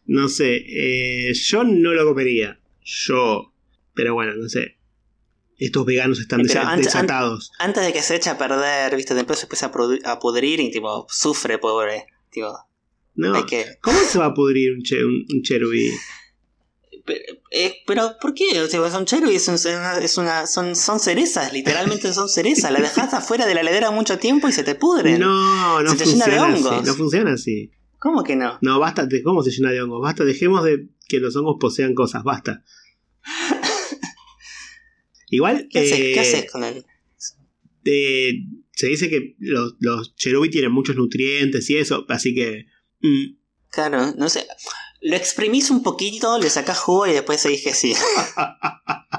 No sé. eh, yo no lo comería. Yo. Pero bueno, no sé. Estos veganos están desa- antes- desatados. Antes de que se eche a perder, ¿viste? Después se empieza a, a pudrir y tipo, sufre, pobre. Tipo, No. que. ¿Cómo se va a pudrir un, che- un, un Cherubi? Pero, eh, pero ¿por qué? O sea, son cheru y es, un- es una, son, son cerezas, literalmente son cerezas. La dejas afuera de la heladera mucho tiempo y se te pudren. No, no Se te llena de funciona así. hongos. No funciona así. ¿Cómo que no? No, basta de cómo se llena de hongos. Basta, dejemos de que los hongos posean cosas. Basta. Igual, ¿Qué, haces, eh, ¿Qué haces con él? eh, se dice que los, los cherubi tienen muchos nutrientes y eso, así que... mm, Claro, no sé. Lo exprimís un poquito, le sacás jugo y después seguís que sí.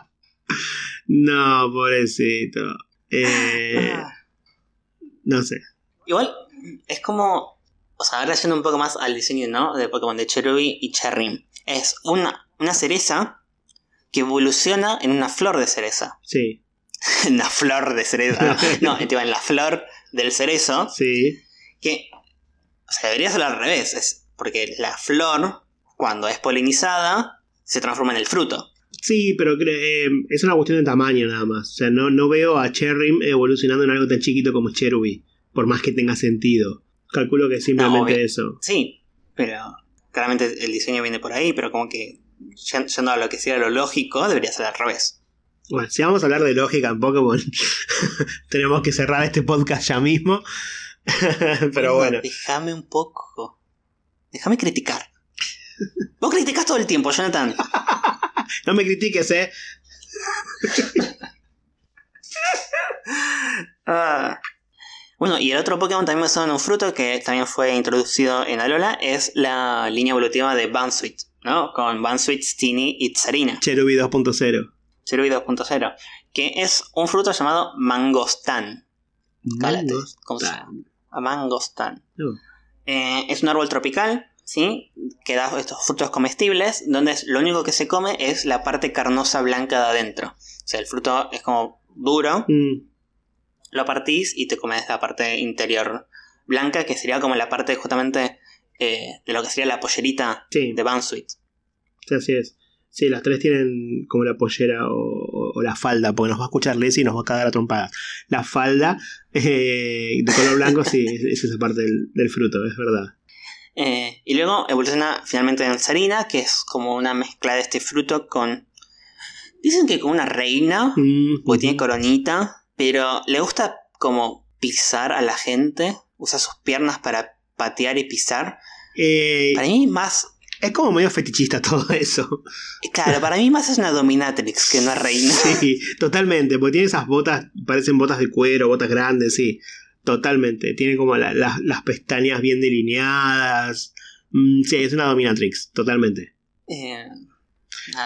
no, pobrecito. Eh, Ah. no sé. Igual, es como. O sea, ahora yendo un poco más al diseño, ¿no? De Pokémon de Cherubi y Cherrim. Es una, una cereza que evoluciona en una flor de cereza. Sí. en la flor de cerezo. No, en la flor del cerezo. Sí. Que. O sea, debería ser al revés. Es porque la flor, cuando es polinizada, se transforma en el fruto. Sí, pero eh, es una cuestión de tamaño nada más. O sea, no, no veo a Cherrim evolucionando en algo tan chiquito como Cherubi. Por más que tenga sentido. Calculo que es simplemente eso. Sí, pero claramente el diseño viene por ahí, pero como que ya- yendo a lo que sería lo lógico, debería ser al revés. Bueno, si vamos a hablar de lógica en Pokémon, tenemos que cerrar este podcast ya mismo. pero bueno. Déjame un poco. Déjame criticar. Vos criticás todo el tiempo, Jonathan. No me critiques, eh. Ah. Bueno, y el otro Pokémon también basado en un fruto que también fue introducido en Alola es la línea evolutiva de Bansweet, ¿no? Con Bansweet, Steenee y Tsarina. Cherubi 2.0. Cherubi 2.0. Que es un fruto llamado Mangostán. Cálate, ¿cómo se llama? Mangostán. No. Eh, es un árbol tropical, ¿sí? Que da estos frutos comestibles, donde es- lo único que se come es la parte carnosa blanca de adentro. O sea, el fruto es como duro, Mm, lo partís y te comes la parte interior blanca, que sería como la parte justamente eh, de lo que sería la pollerita sí, de Bansweet. sí, así es. Sí, las tres tienen como la pollera o, o- o la falda, porque nos va a escuchar Leslie y nos va a cagar a trompadas. La falda eh, de color blanco, sí, es, es esa parte del, del fruto, es verdad. Eh, y luego evoluciona finalmente en Sarina, que es como una mezcla de este fruto con... Dicen que con una reina, Mm, porque tiene coronita, pero le gusta como pisar a la gente, usa sus piernas para patear y pisar. Eh, Para mí más... es como medio fetichista todo eso. Claro, para mí más es una dominatrix que una reina. Sí, totalmente, porque tiene esas botas, parecen botas de cuero, botas grandes, sí, totalmente. Tiene como la- la- las pestañas bien delineadas. Mm, sí, es una dominatrix, totalmente. Eh.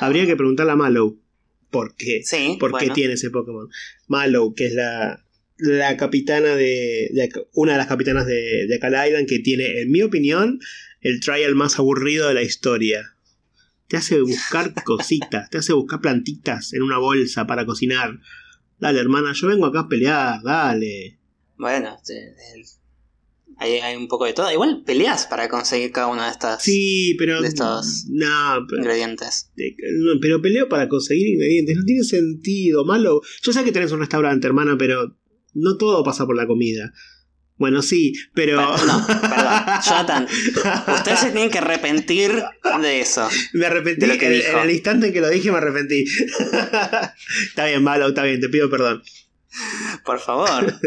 Habría que preguntarle a Mallow por qué, Sí, por qué tiene ese Pokémon. Mallow, que es la, la capitana de, una de las capitanas de, de Akala Island, que tiene, en mi opinión, el trial más aburrido de la historia. Te hace buscar cositas, te hace buscar plantitas en una bolsa para cocinar. Dale, hermana, yo vengo acá a pelear, dale. Bueno, hay, hay un poco de todo. Igual peleas para conseguir cada una de estas Sí, pero. De estos No, pero, ingredientes. no, pero peleo para conseguir ingredientes. No tiene sentido, malo. Yo sé que tenés un restaurante, hermana, pero no todo pasa por la comida. Bueno, sí, pero. No, perdón. Jonathan, Ustedes se tienen que arrepentir de eso. Me arrepentí. de lo que en, dijo. en el instante en que lo dije, me arrepentí. está bien, malo, está bien, te pido perdón. Por favor.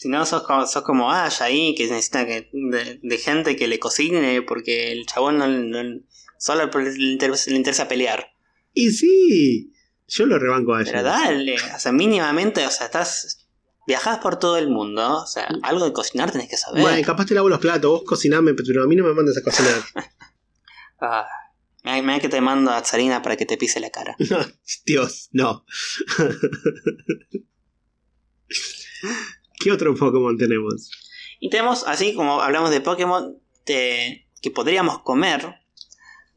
Si no, sos como, sos como Ash ahí, que necesita que, de, de gente que le cocine porque el chabón no, no- solo le interesa, le interesa pelear. Y sí, yo lo rebanco a Pero ella. dale, o sea, mínimamente, o sea, estás. Viajás por todo el mundo, o sea, algo de cocinar tenés que saber. Bueno, capaz te lavo los platos, vos cociname, pero a mí no me mandes a cocinar. Ah, mira, mira que te mando a Tsarina para que te pise la cara. Dios, no. ¿Qué otro Pokémon tenemos? Y tenemos, así como hablamos de Pokémon de- que podríamos comer,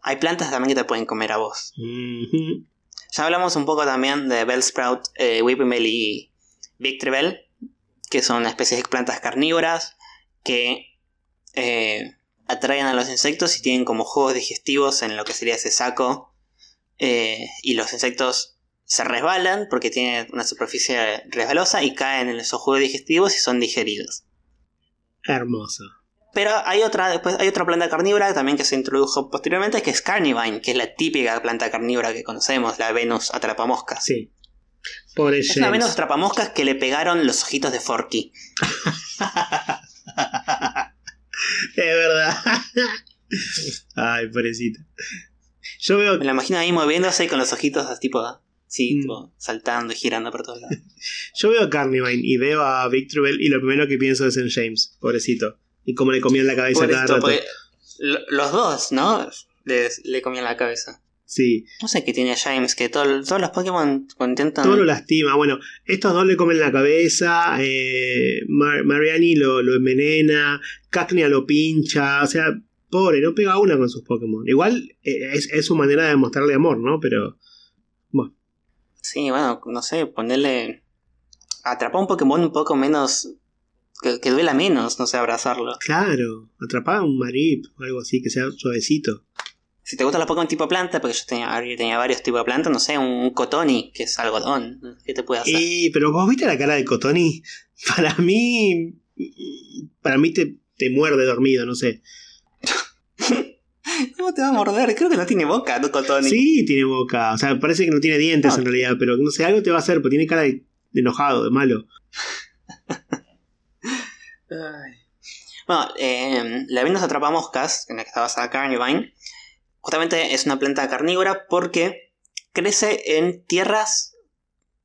hay plantas también que te pueden comer a vos. Ya hablamos un poco también de Bellsprout, eh, y Victreebel, que son especies de plantas carnívoras que eh, atraen a los insectos y tienen como juegos digestivos en lo que sería ese saco. eh, y los insectos se resbalan porque tienen una superficie resbalosa y caen en esos juegos digestivos y son digeridos. Hermoso. Pero hay otra, después hay otra planta carnívora también que se introdujo posteriormente, que es Carnivine, que es la típica planta carnívora que conocemos, la Venus atrapamoscas. Sí. Pobre Es una James. Venus atrapamoscas que le pegaron los ojitos de Forky. Es verdad. Ay, pobrecita. Yo veo. Me la imagino ahí moviéndose con los ojitos así, tipo, sí, Mm. tipo, saltando y girando por todos lados. Yo veo a Carnivine y veo a Victreebel y lo primero que pienso es en James, pobrecito. Y cómo le comían la cabeza Por cada esto, rato. los dos, ¿no? Les- le comían la cabeza. Sí, No sé qué tiene James, que todo- todos los Pokémon intentan... todo lo lastima. Bueno, estos dos le comen la cabeza, eh, Mar- Mariani lo, lo envenena, Cacnea lo pincha, o sea, pobre, no pega una con sus Pokémon. Igual eh, es, es su manera de mostrarle amor, ¿no? Pero Sí, bueno, no sé, ponerle. Atrapar un Pokémon un poco menos. Que, que duela menos, no sé, abrazarlo. Claro, atrapar un marip o algo así que sea suavecito. Si te gustan los Pokémon tipo planta, porque yo tenía, yo tenía varios tipos de planta, no sé, un Cotoni, que es algodón. ¿Qué te puede hacer? Y, pero vos viste la cara de Cotoni. Para mí. Para mí te, te muerde dormido, no sé. ¿Cómo te va a morder? Creo que no tiene boca, ¿no, Cotoni? Sí, tiene boca. O sea, parece que no tiene dientes No. en realidad, pero no sé, algo te va a hacer, porque tiene cara de, de enojado, de malo. Ay. Bueno, eh, la Venus atrapamoscas, en la que está basada Carnivine, justamente es una planta carnívora porque crece en tierras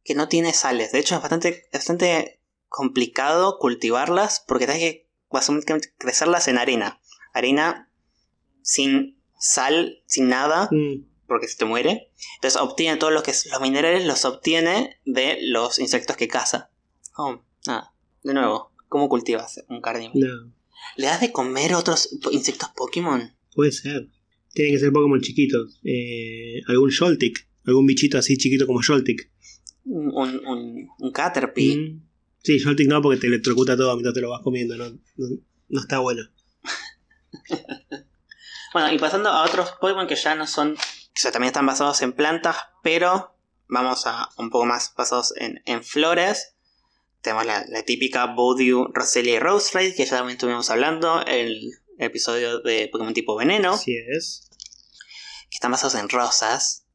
que no tiene sales. De hecho, es bastante, bastante complicado cultivarlas porque tienes que básicamente crecerlas en arena. Arena sin sal, sin nada, Mm, porque se te muere. Entonces obtiene todos los, que, los minerales, los obtiene de los insectos que caza. Oh, nada. De nuevo, ¿cómo cultivas un carnívoro? no, ¿Le das de comer otros insectos Pokémon? puede ser. Tienen que ser Pokémon chiquitos. Eh, algún Joltik. Algún bichito así chiquito como Joltik. Un, un, un, Caterpie. Mm. Sí, Joltik no, porque te electrocuta todo mientras te lo vas comiendo. No, no, no está bueno. Bueno, y pasando a otros Pokémon que ya no son. O sea, también están basados en plantas, pero vamos a un poco más basados en, en flores. Tenemos la, la típica Bowdew, Roselia y Roserade, que ya también estuvimos hablando el episodio de Pokémon tipo veneno, Así es. que están basados en rosas.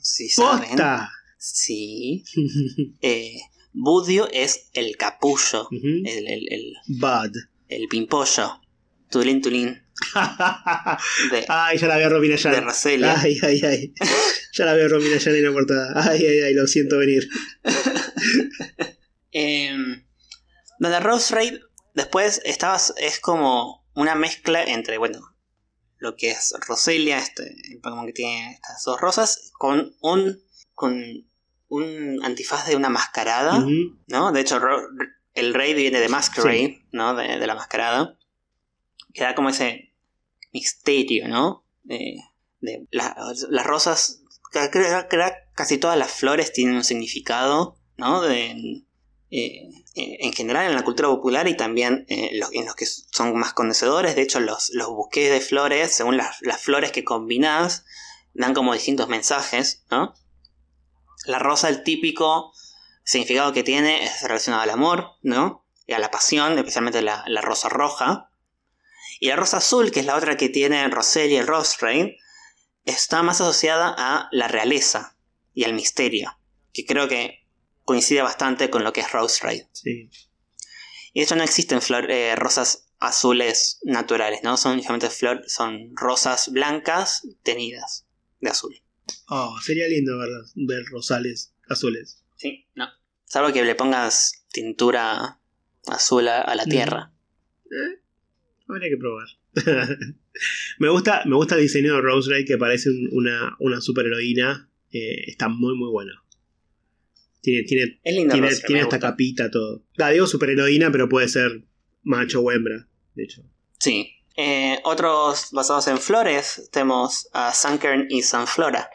Si saben. ¡Posta! Sí. Eh, Budio es el capullo, el, el, el, Bud. el pimpollo. Tulín Tulín. De, ay, ya la veo a Romina de. Roselia. Ay, ay, ay. Ya la veo a Yan en la portada. Ay, ay, ay, lo siento venir. Eh, donde Rose Raid después estabas, es como una mezcla entre, bueno, lo que es Roselia, este, el Pokémon que tiene estas dos rosas, con un, con un antifaz de una mascarada. ¿no? De hecho, el Raid viene de Masquerade, ¿no? De, de la mascarada. Que da como ese misterio, ¿no? De, de la- las rosas, casi todas las flores tienen un significado, ¿no? De, eh, en general en la cultura popular y también eh, en los que son más conocedores. De hecho, los, los buques de flores, según las, las flores que combinás, dan como distintos mensajes, ¿no? La rosa, el típico significado que tiene es relacionado al amor, ¿no? Y a la pasión, especialmente la, la rosa roja. Y la rosa azul, que es la otra que tiene Roselia y Rosrain, está más asociada a la realeza y al misterio, que creo que coincide bastante con lo que es Rose Raid. Sí. Y de hecho no existen flor- eh, rosas azules naturales, ¿no? Son únicamente flor, son rosas blancas tenidas de azul. Oh, sería lindo ver, ver rosales azules. Sí, no. Salvo que le pongas tintura azul a, a la Mm. tierra. Eh, habría que probar. me, gusta, me gusta el diseño de Rose Ray que parece un- una, una superheroína. Eh, está muy, muy bueno. Tiene, tiene, Es linda tiene, gusta. capita, todo. La digo superheroína, pero puede ser macho o hembra, de hecho. Sí. Eh, otros basados en flores tenemos a Sunkern y Sunflora.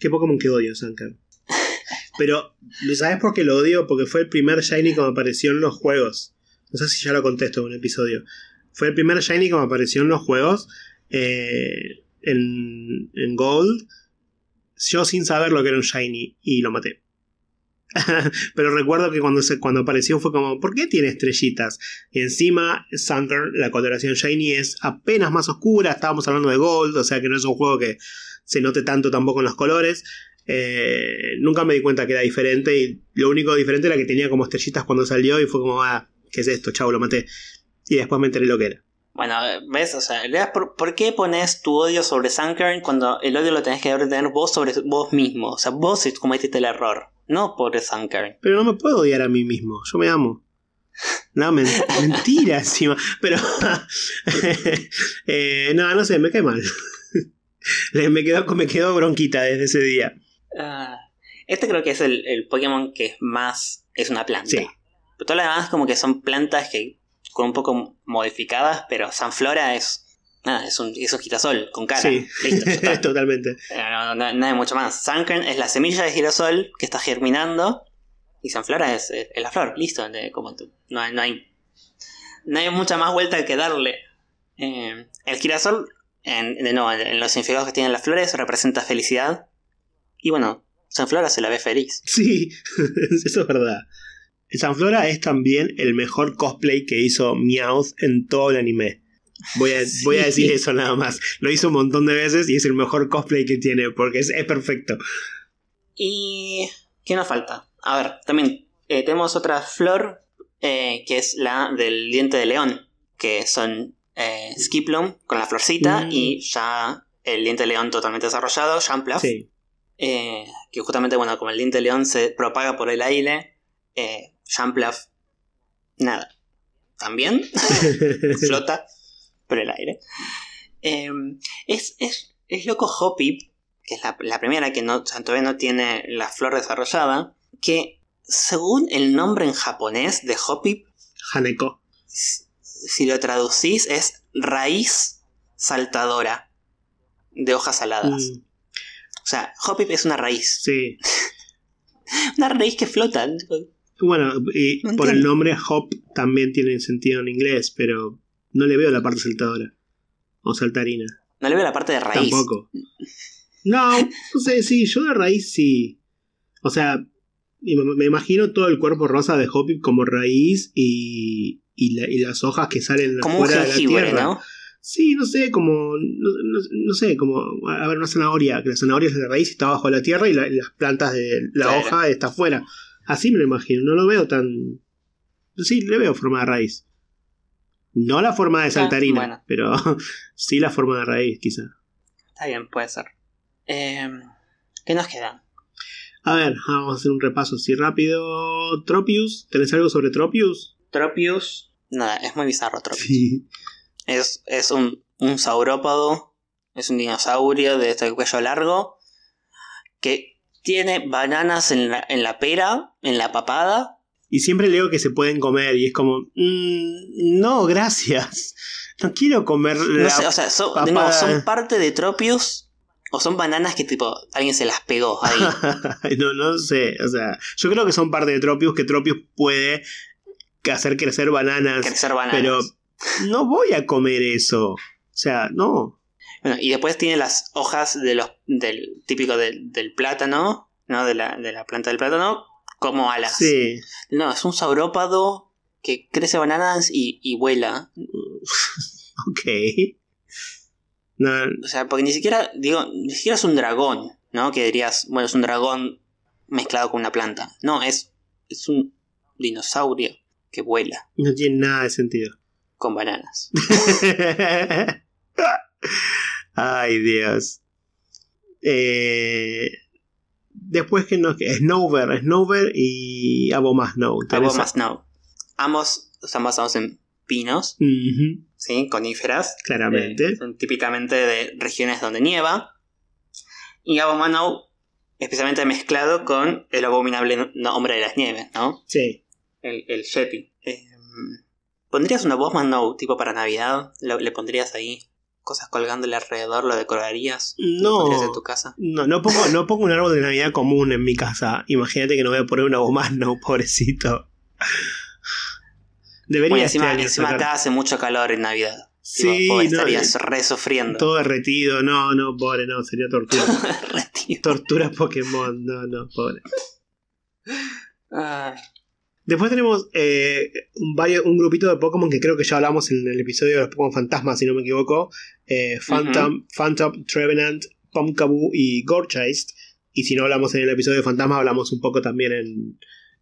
Qué Pokémon que odio, Sankar. Pero, ¿sabes por qué lo odio? Porque fue el primer Shiny que me apareció en los juegos. No sé si ya lo contesto en un episodio. Fue el primer Shiny que me apareció en los juegos. eh, en, en Gold. Yo sin saber lo que era un Shiny. Y lo maté. Pero recuerdo que cuando, se, cuando apareció fue como, ¿por qué tiene estrellitas? Y encima, Sunker, la coloración Shiny es apenas más oscura. Estábamos hablando de Gold, o sea que no es un juego que se note tanto tampoco en los colores. Eh, nunca me di cuenta que era diferente y lo único diferente era que tenía como estrellitas cuando salió y fue como, ah, ¿qué es esto? Chau, lo maté. Y después me enteré lo que era. Bueno, ¿ves? O sea, en realidad, ¿por, por qué pones tu odio sobre Sunkern cuando el odio lo tenés que tener vos sobre vos mismo? O sea, vos cometiste el error, no por Sunkern. Pero no me puedo odiar a mí mismo, yo me amo. No, men- mentira encima. Pero, eh, no, no sé, me cae mal. Me, quedó, me quedó bronquita desde ese día. Ah, este creo que es el, el Pokémon que es más... es una planta. Sí. Pero todo lo demás como que son plantas que con un poco modificadas, pero Sunflora es Nada, es un, es un girasol con cara. Sí, Listo, está. totalmente. Eh, no, no- no hay mucho más. Sunken es la semilla de girasol que está germinando. Y Sunflora es, es- la flor. Listo. de- como tú. No, hay, no, hay, no hay mucha más vuelta que darle. Eh, el girasol, en, de nuevo, en los significados que tienen las flores, representa felicidad. Y bueno, Sunflora se la ve feliz. Sí, eso es verdad. Sanflora es también el mejor cosplay que hizo Meowth en todo el anime. Voy a, Sí. voy a decir eso nada más. Lo hizo un montón de veces y es el mejor cosplay que tiene porque es, es perfecto. Y. ¿Qué nos falta? A ver, también eh, tenemos otra flor eh, que es la del diente de león. Que son eh, Skiplum con la florcita Mm. y ya el diente de león totalmente desarrollado, Jumpluff. Sí. Eh, que justamente, bueno, como el diente de león se propaga por el aire, eh, nada. También flota por el aire. Eh, es, es, es loco Hoppip, que es la, la primera que no, todavía no tiene la flor desarrollada, que según el nombre en japonés de Hoppip, Haneko. si si lo traducís es raíz saltadora de hojas aladas. Mm, O sea, Hoppip es una raíz. sí. Una raíz que flota. Bueno, y No por el nombre Hop también tiene sentido en inglés, pero no le veo la parte saltadora. O saltarina. No le veo la parte de raíz. Tampoco. No, no sé, sí, yo de raíz sí. O sea, me, imagino todo el cuerpo rosa de Hoppip como raíz y, y, la- y las hojas que salen Como un fuera de la tierra. ¿no? Sí, no sé, como. No, no- no sé, como. A ver, una zanahoria, que la zanahoria es la raíz y está bajo la tierra y, la- las plantas de la Claro. hoja está afuera. Así me lo imagino, no lo veo tan. Sí, le veo forma de raíz. No la forma de saltarina, Ah, bueno. pero sí la forma de raíz, quizá. Está bien, puede ser. Eh, ¿Qué nos queda? A ver, vamos a hacer un repaso así rápido. Tropius, ¿tenés algo sobre Tropius? Tropius. Nada, es muy bizarro Tropius. Sí. Es, es un, un saurópodo. Es un dinosaurio de este cuello largo. Que tiene bananas en la, en la pera, en la papada. Y siempre leo que se pueden comer y es como, "Mm, no, gracias. No quiero comer No sé, o sea, son, de nuevo, papada". son parte de Tropius. O son bananas que tipo alguien se las pegó ahí. no, no sé, o sea, yo creo que son parte de Tropius, que Tropius puede hacer crecer bananas, crecer bananas. pero no voy a comer eso. O sea, no. Bueno, y después tiene las hojas de los, del típico del, del plátano, ¿no? De la, de la planta del plátano, como alas. Sí. No, es un saurópodo que crece bananas y, y vuela. Ok. No, O sea, porque ni siquiera, digo, ni siquiera es un dragón, ¿no? Que dirías, bueno, es un dragón mezclado con una planta. No, es, es un dinosaurio que vuela no tiene nada de sentido. con bananas. Ay, Dios. Eh, después que nos... Snover, Snover y Abomasnow. Algo ¿Tenés- más no. Ambos están basados en pinos, ¿sí? Coníferas. claramente. Eh, son típicamente de regiones donde nieva. Y Abomasnow, especialmente mezclado con el abominable no- hombre de las nieves, ¿no? Sí. El, el Yeti. Eh, ¿Pondrías una Abomasnow tipo para Navidad? ¿Lo- ¿Le pondrías ahí cosas colgándole alrededor? ¿Lo decorarías? ¿Lo No. en tu casa? No, no pongo, no pongo un árbol de Navidad común en mi casa. Imagínate que no voy a poner una Abomasnow, pobrecito. Debería Bueno, este encima, año encima sacar- acá hace mucho calor en Navidad. Sí, no, estarías re sufriendo. todo derretido. No, no, pobre, no, sería tortura. Tortura Pokémon, no, no, pobre. Ay. Después tenemos eh, un, vario- un grupito de Pokémon que creo que ya hablamos en el episodio de los Pokémon Fantasmas, si no me equivoco. Eh, Phantom, Phantom, Trevenant, Pumpkaboo y Gorgeist. Y si no hablamos en el episodio de Fantasma, hablamos un poco también en,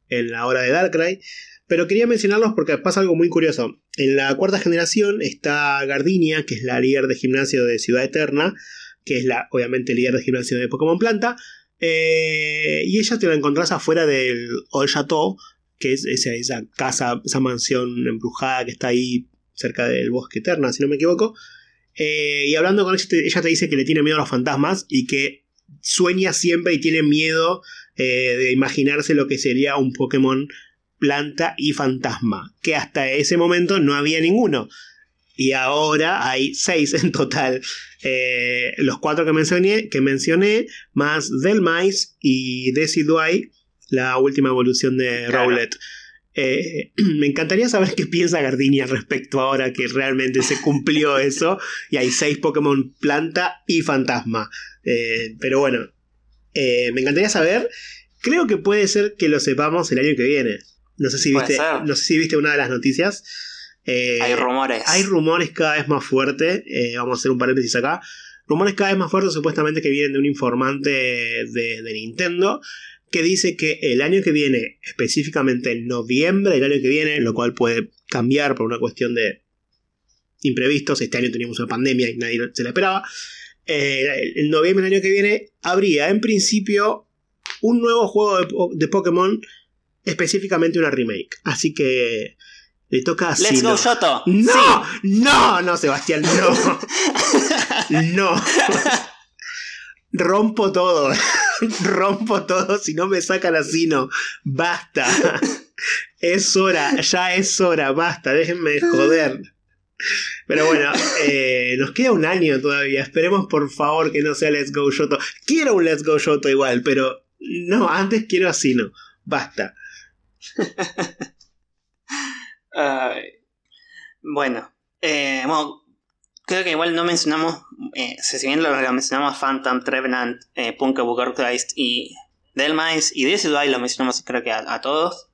en la hora de Darkrai. Pero quería mencionarlos porque pasa algo muy curioso. En la cuarta generación está Gardenia, que es la líder de gimnasio de Ciudad Eterna, que es la, obviamente, líder de gimnasio de Pokémon Planta. Eh, y ella te la encontrás afuera del Old Chateau, que es esa, casa, esa mansión embrujada que está ahí cerca del bosque Eterna, si no me equivoco. Eh, y hablando con ella, te- ella te dice que le tiene miedo a los fantasmas y que sueña siempre y tiene miedo eh, de imaginarse lo que sería un Pokémon planta y fantasma, que hasta ese momento no había ninguno. Y ahora hay seis en total. Eh, los cuatro que mencioné, que mencioné más Delmice y Decidueye, la última evolución de Rowlet. Eh, me encantaría saber qué piensa Gardini al respecto ahora que realmente se cumplió eso y hay seis Pokémon planta y fantasma. Eh, pero bueno, me encantaría saber. Creo que puede ser que lo sepamos el año que viene. No sé si viste, no sé si viste una de las noticias. Eh, hay rumores. Hay rumores cada vez más fuertes. Eh, vamos a hacer un paréntesis acá. Rumores cada vez más fuertes, supuestamente que vienen de un informante de, Nintendo, que dice que el año que viene, específicamente en noviembre del año que viene, lo cual puede cambiar por una cuestión de imprevistos. Este año teníamos una pandemia y nadie se la esperaba. Eh, en noviembre del año que viene habría en principio un nuevo juego de, de Pokémon, específicamente una remake. Así que le toca a Let's go, Shoto. No, no, no, Sebastián, no. no. Rompo todo. Rompo todo si no me sacan así, no. Basta. Es hora, ya es hora, basta, déjenme joder. Pero bueno, eh, nos queda un año todavía. Esperemos por favor que no sea Let's Go Shoto. Quiero un Let's Go Shoto igual, pero no, antes quiero así, no. Basta bueno, eh, bueno, creo que igual no mencionamos, eh, si bien lo, mencionamos Phantom, Trevenant, eh, Punka y Delmice y Decidueye lo mencionamos creo que a, todos.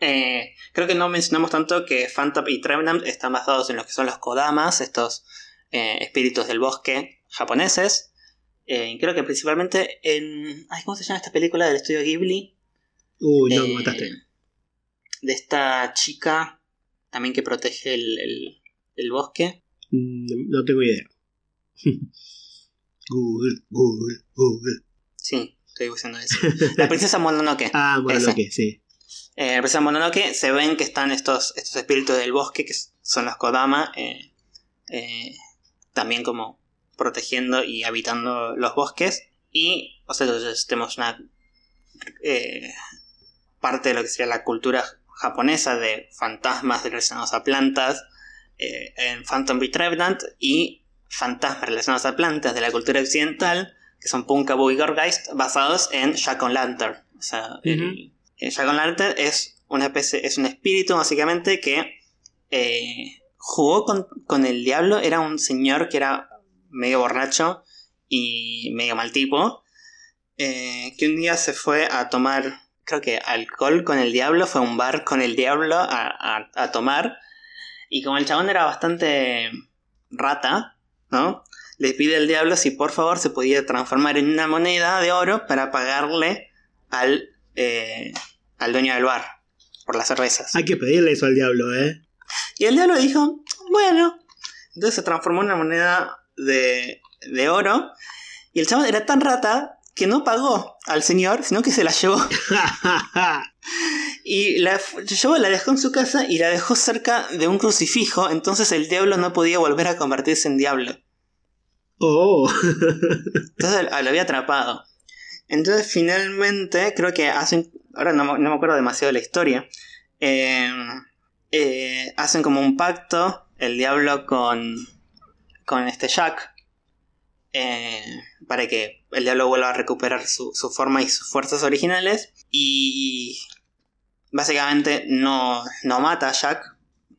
Eh, creo que no mencionamos tanto que Phantom y Trevenant están basados en lo que son los Kodamas, estos espíritus del bosque japoneses. creo que principalmente en... ¿Cómo se llama esta película del estudio Ghibli? Uy, no, me mataste de esta chica también que protege el, el, bosque? Mm, no tengo idea. Google, Google, Google. Sí, estoy buscando eso. La princesa Mononoke. ah, Mononoke, sí. Eh, la princesa Mononoke se ven que están estos, estos espíritus del bosque, que son los Kodama, eh, eh, también como protegiendo y habitando los bosques. Y, o sea, entonces tenemos una parte de lo que sería la cultura japonesa de fantasmas relacionados a plantas eh, en Phantom Revenant y fantasmas relacionados a plantas de la cultura occidental que son Punkaboo y Gorgeist basados en Jack on Lantern. O sea, el, Jack on Lantern es una especie, es un espíritu básicamente que eh, jugó con, el diablo. Era un señor que era medio borracho y medio mal tipo. Eh, que un día se fue a tomar creo que alcohol con el diablo, fue a un bar con el diablo a, tomar. Y como el chabón era bastante rata, ¿no? Le pide al diablo si por favor se podía transformar en una moneda de oro para pagarle al, eh, al dueño del bar por las cervezas. Hay que pedirle eso al diablo, ¿eh? Y el diablo dijo, bueno. Entonces se transformó en una moneda de, de oro. Y el chabón era tan rata que no pagó al señor, sino que se la llevó. y la llevó, la dejó en su casa y la dejó cerca de un crucifijo, entonces el diablo no podía volver a convertirse en diablo. Oh. entonces lo había atrapado. Entonces finalmente, creo que hacen, ahora no, me acuerdo demasiado de la historia, eh, eh, hacen como un pacto el diablo con, con este Jack eh, para que el diablo vuelva a recuperar su, forma y sus fuerzas originales. Y básicamente no, no mata a Jack,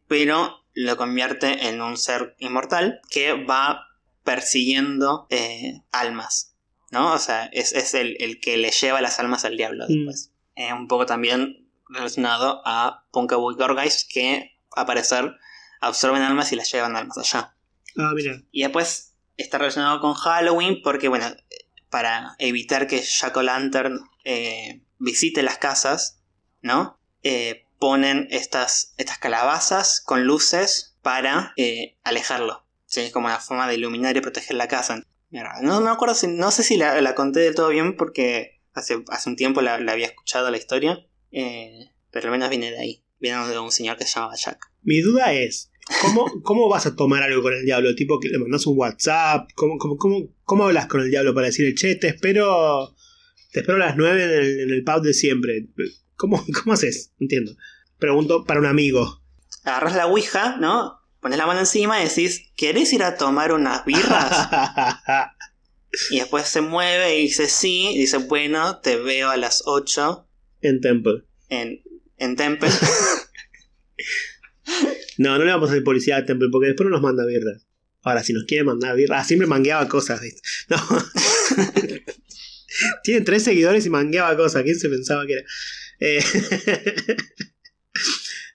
pero lo convierte en un ser inmortal que va persiguiendo eh, almas. ¿No? O sea, es, el, que le lleva las almas al diablo mm. después. un poco también relacionado a Punkaboo y Gorgeist, que a parecer absorben almas y las llevan almas allá. Ah, mira. Y después está relacionado con Halloween porque, bueno, para evitar que Jack O'Lantern eh, visite las casas, ¿no? Eh, ponen estas, estas calabazas con luces para eh, alejarlo. Es como una forma de iluminar y proteger la casa. No, me acuerdo no sé si la, conté del todo bien porque hace, hace un tiempo la, había escuchado la historia, pero al menos viene de ahí. Viene de un señor que se llamaba Jack. Mi duda es, ¿Cómo, vas a tomar algo con el diablo? Tipo que le mandas un WhatsApp. ¿Cómo, cómo, hablas con el diablo para decirle, che, te espero. Te espero a las 9 en el, pub de siempre? ¿Cómo, ¿Cómo haces? Entiendo. Pregunto para un amigo. Agarras la Ouija, ¿no? pones la mano encima y decís, ¿querés ir a tomar unas birras? y después se mueve y dice sí, y dice, bueno, te veo a las 8 en Temple. en, en Temple. No, no le vamos a hacer policía a Temple porque después no nos manda birras. Ahora, si nos quiere mandar birras. Ah, siempre mangueaba cosas. ¿viste? No. Tiene tres seguidores y mangueaba cosas. ¿Quién se pensaba que era? Eh,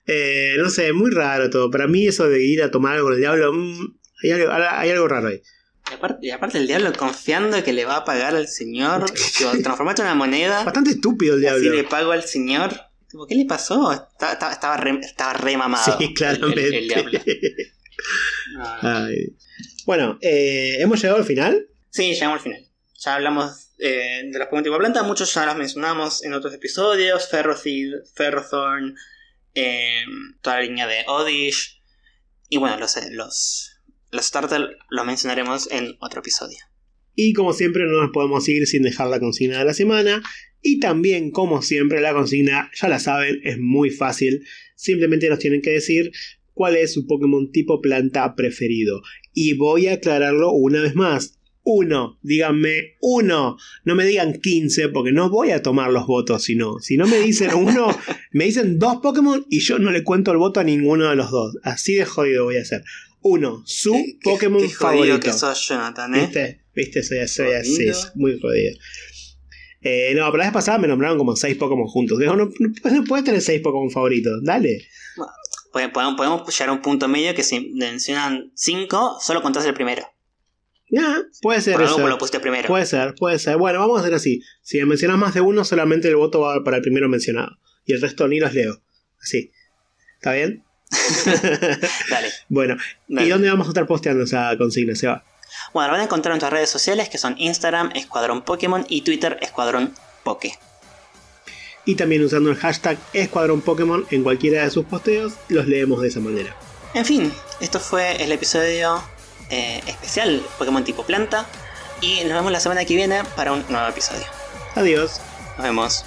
eh, no sé, muy raro todo. Para mí, eso de ir a tomar algo con el diablo. mm, hay, algo, hay algo raro ahí. Y aparte, y aparte el diablo confiando que le va a pagar al señor, tipo, transformarte en una moneda, Bastante estúpido el así diablo. le pago al señor. ¿Qué le pasó? Estaba, estaba, estaba re, estaba re mamado. Sí, claramente. El, el diablo. Ay. Bueno, eh, hemos llegado al final. Sí, llegamos al final. Ya hablamos eh, de los Pokémon tipo planta, muchos ya los mencionamos en otros episodios. Ferrocid, Ferrothorn, eh, toda la línea de Odish. Y bueno, los, los, los Starter los mencionaremos en otro episodio. Y como siempre no nos podemos ir sin dejar la consigna de la semana. Y también, como siempre, la consigna, ya la saben, es muy fácil. Simplemente nos tienen que decir cuál es su Pokémon tipo planta preferido. Y voy a aclararlo una vez más. Uno, díganme uno. No me digan 15 porque no voy a tomar los votos. Sino, si no me dicen uno, me dicen dos Pokémon y yo no le cuento el voto a ninguno de los dos. Así de jodido voy a hacer. Uno, su Qué- Pokémon qué jodido favorito. que sos, Jonathan, ¿eh? ¿Viste? ¿Viste? Soy, soy así, muy jodido. Eh, no, pero la vez pasada me nombraron como 6 Pokémon juntos. Digo, no, no, puedes- no puedes tener 6 Pokémon favoritos. Dale. Pode- Podemos, podemos llegar a un punto medio que si mencionan 5, solo contás el primero. Ya, puede ser Por eso. lo pusiste primero. Puede ser, puede ser. Bueno, vamos a hacer así. Si me mencionas más de uno, solamente el voto va para el primero mencionado. Y el resto ni los leo. Así. ¿Está bien? Dale. Bueno, dale. ¿y dónde vamos a estar posteando esa consigna, Seba? Bueno, lo van a encontrar en nuestras redes sociales que son Instagram, Escuadrón Pokémon y Twitter, Escuadrón Poke. Y también usando el hashtag Escuadrón Pokémon en cualquiera de sus posteos, los leemos de esa manera. En fin, esto fue el episodio eh, especial Pokémon tipo planta. Y nos vemos la semana que viene para un nuevo episodio. Adiós. Nos vemos.